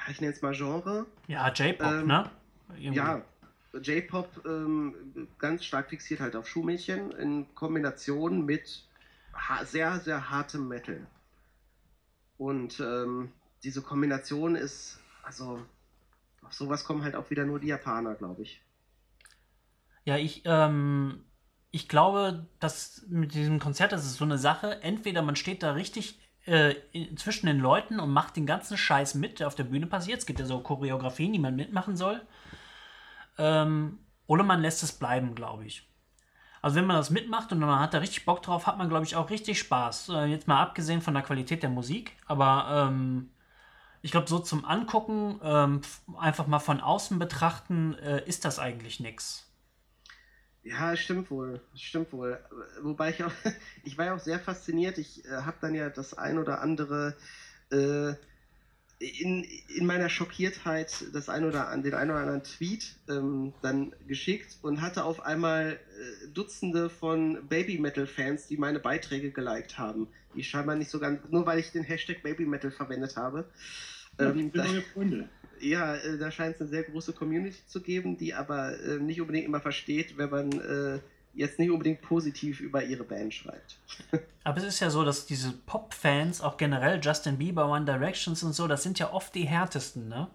[SPEAKER 4] ich nenne es mal Genre.
[SPEAKER 3] Ja, J-Pop,
[SPEAKER 4] Ähm,
[SPEAKER 3] ne? Irgendwie.
[SPEAKER 4] Ja, J-Pop ähm, ganz stark fixiert halt auf Schulmädchen in Kombination mit sehr, sehr hartem Metal. Und ähm, diese Kombination ist, also auf sowas kommen halt auch wieder nur die Japaner, glaube ich.
[SPEAKER 3] Ja, ich, ähm, ich glaube, dass mit diesem Konzert, das ist so eine Sache, entweder man steht da richtig äh, zwischen den Leuten und macht den ganzen Scheiß mit, der auf der Bühne passiert. Es gibt ja so Choreografien, die man mitmachen soll. Ähm, oder man lässt es bleiben, glaube ich. Also wenn man das mitmacht und man hat da richtig Bock drauf, hat man, glaube ich, auch richtig Spaß. Äh, jetzt mal abgesehen von der Qualität der Musik, aber ähm, ich glaube, so zum Angucken, ähm, einfach mal von außen betrachten, äh, ist das eigentlich nix.
[SPEAKER 4] Ja, stimmt wohl, stimmt wohl. Wobei ich auch, ich war ja auch sehr fasziniert. Ich äh, habe dann ja das ein oder andere äh, in, in meiner Schockiertheit das ein oder an den ein oder anderen Tweet ähm, dann geschickt und hatte auf einmal äh, Dutzende von Baby Metal Fans, die meine Beiträge geliked haben. Die scheinbar nicht so ganz, nur weil ich den Hashtag Baby Metal verwendet habe.
[SPEAKER 5] ja,
[SPEAKER 4] Ähm, da,
[SPEAKER 5] Freunde.
[SPEAKER 4] ja, äh, da scheint es eine sehr große Community zu geben, die aber äh, nicht unbedingt immer versteht, wenn man äh, jetzt nicht unbedingt positiv über ihre Band schreibt.
[SPEAKER 3] Aber es ist ja so, dass diese Pop-Fans, auch generell Justin Bieber, One Directions und so, das sind ja oft die härtesten, ne?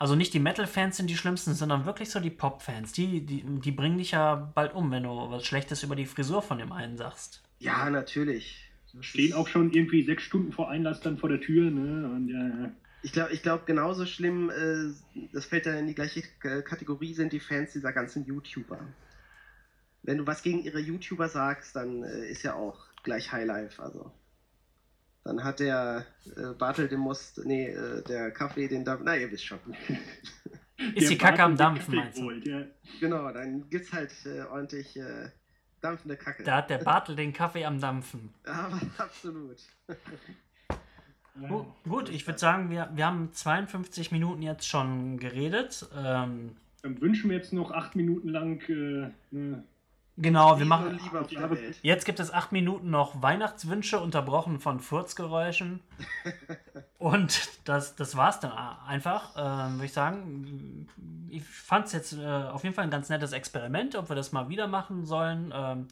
[SPEAKER 3] Also nicht die Metal-Fans sind die schlimmsten, sondern wirklich so die Pop-Fans. Die, die, die bringen dich ja bald um, wenn du was Schlechtes über die Frisur von dem einen sagst.
[SPEAKER 4] Ja, natürlich.
[SPEAKER 5] Stehen auch schon irgendwie sechs Stunden vor Einlass dann vor der Tür. Ne? Und, ja,
[SPEAKER 4] Ich glaube, ich glaub, genauso schlimm, äh, das fällt dann in die gleiche K- Kategorie, sind die Fans dieser ganzen YouTuber. Wenn du was gegen ihre YouTuber sagst, dann äh, ist ja auch gleich Highlife. Also. Dann hat der äh, Bartel den Most, nee, äh, der Kaffee den Dampf, na ihr wisst schon.
[SPEAKER 3] Ist die Kacke am
[SPEAKER 5] der
[SPEAKER 3] meinst du?
[SPEAKER 5] Holt, Ja.
[SPEAKER 4] Genau, dann gibt's halt äh, ordentlich äh, dampfende Kacke.
[SPEAKER 3] Da hat der Bartel den Kaffee am Dampfen.
[SPEAKER 4] Aber absolut.
[SPEAKER 3] Gu- Gut, ich würde sagen, wir, wir haben 52 Minuten jetzt schon geredet. Ähm,
[SPEAKER 5] Dann wünschen wir jetzt noch acht Minuten lang äh, ne,
[SPEAKER 3] genau, wir machen. Jetzt gibt es acht Minuten noch Weihnachtswünsche, unterbrochen von Furzgeräuschen. Und das, das war's dann einfach, ähm, würde ich sagen. Ich fand es jetzt äh, auf jeden Fall ein ganz nettes Experiment, ob wir das mal wieder machen sollen. Ähm,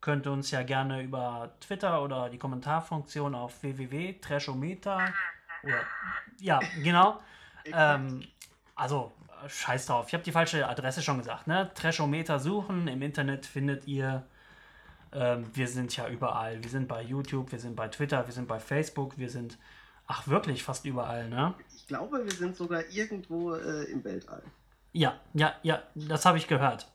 [SPEAKER 3] könnt ihr uns ja gerne über Twitter oder die Kommentarfunktion auf www.trashometer oder ja, genau. Ähm, also, äh, scheiß drauf. Ich habe die falsche Adresse schon gesagt. Ne? Trashometer suchen. Im Internet findet ihr. Ähm, wir sind ja überall. Wir sind bei YouTube, wir sind bei Twitter, wir sind bei Facebook, wir sind. Ach, wirklich fast überall, ne?
[SPEAKER 4] Ich glaube, wir sind sogar irgendwo äh, im Weltall.
[SPEAKER 3] Ja, ja, ja, das habe ich gehört.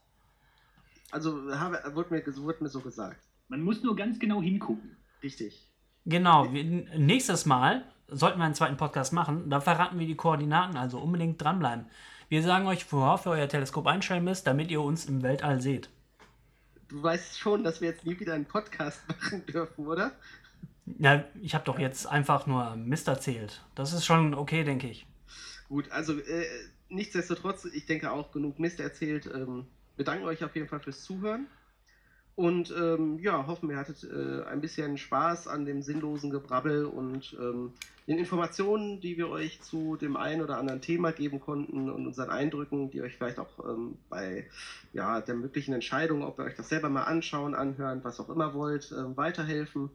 [SPEAKER 4] Also habe, wurde, mir, wurde mir so gesagt.
[SPEAKER 5] Man muss nur ganz genau hingucken.
[SPEAKER 4] Richtig.
[SPEAKER 3] Genau, wir, nächstes Mal sollten wir einen zweiten Podcast machen. Da verraten wir die Koordinaten, also unbedingt dranbleiben. Wir sagen euch, worauf ihr euer Teleskop einstellen müsst, damit ihr uns im Weltall seht.
[SPEAKER 4] Du weißt schon, dass wir jetzt nie wieder einen Podcast machen dürfen, oder?
[SPEAKER 3] Ja, ich habe doch jetzt einfach nur Mist erzählt. Das ist schon okay, denke ich.
[SPEAKER 4] Gut, also äh, nichtsdestotrotz, ich denke auch genug Mist erzählt. Ähm, bedanken euch auf jeden Fall fürs Zuhören. Und ähm, ja, hoffen, ihr hattet äh, ein bisschen Spaß an dem sinnlosen Gebrabbel und ähm, den Informationen, die wir euch zu dem einen oder anderen Thema geben konnten und unseren Eindrücken, die euch vielleicht auch ähm, bei ja, der möglichen Entscheidung, ob ihr euch das selber mal anschauen, anhören, was auch immer wollt, ähm, weiterhelfen.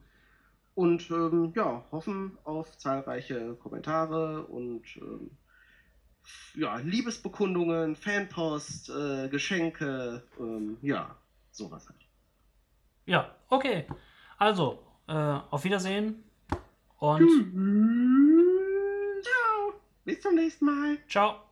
[SPEAKER 4] Und ähm, ja, hoffen auf zahlreiche Kommentare und ähm, ja, Liebesbekundungen, Fanpost, äh, Geschenke, ähm, ja, sowas halt.
[SPEAKER 3] Ja, okay. Also, äh, auf Wiedersehen und
[SPEAKER 4] Ciao, bis zum nächsten Mal.
[SPEAKER 3] ciao.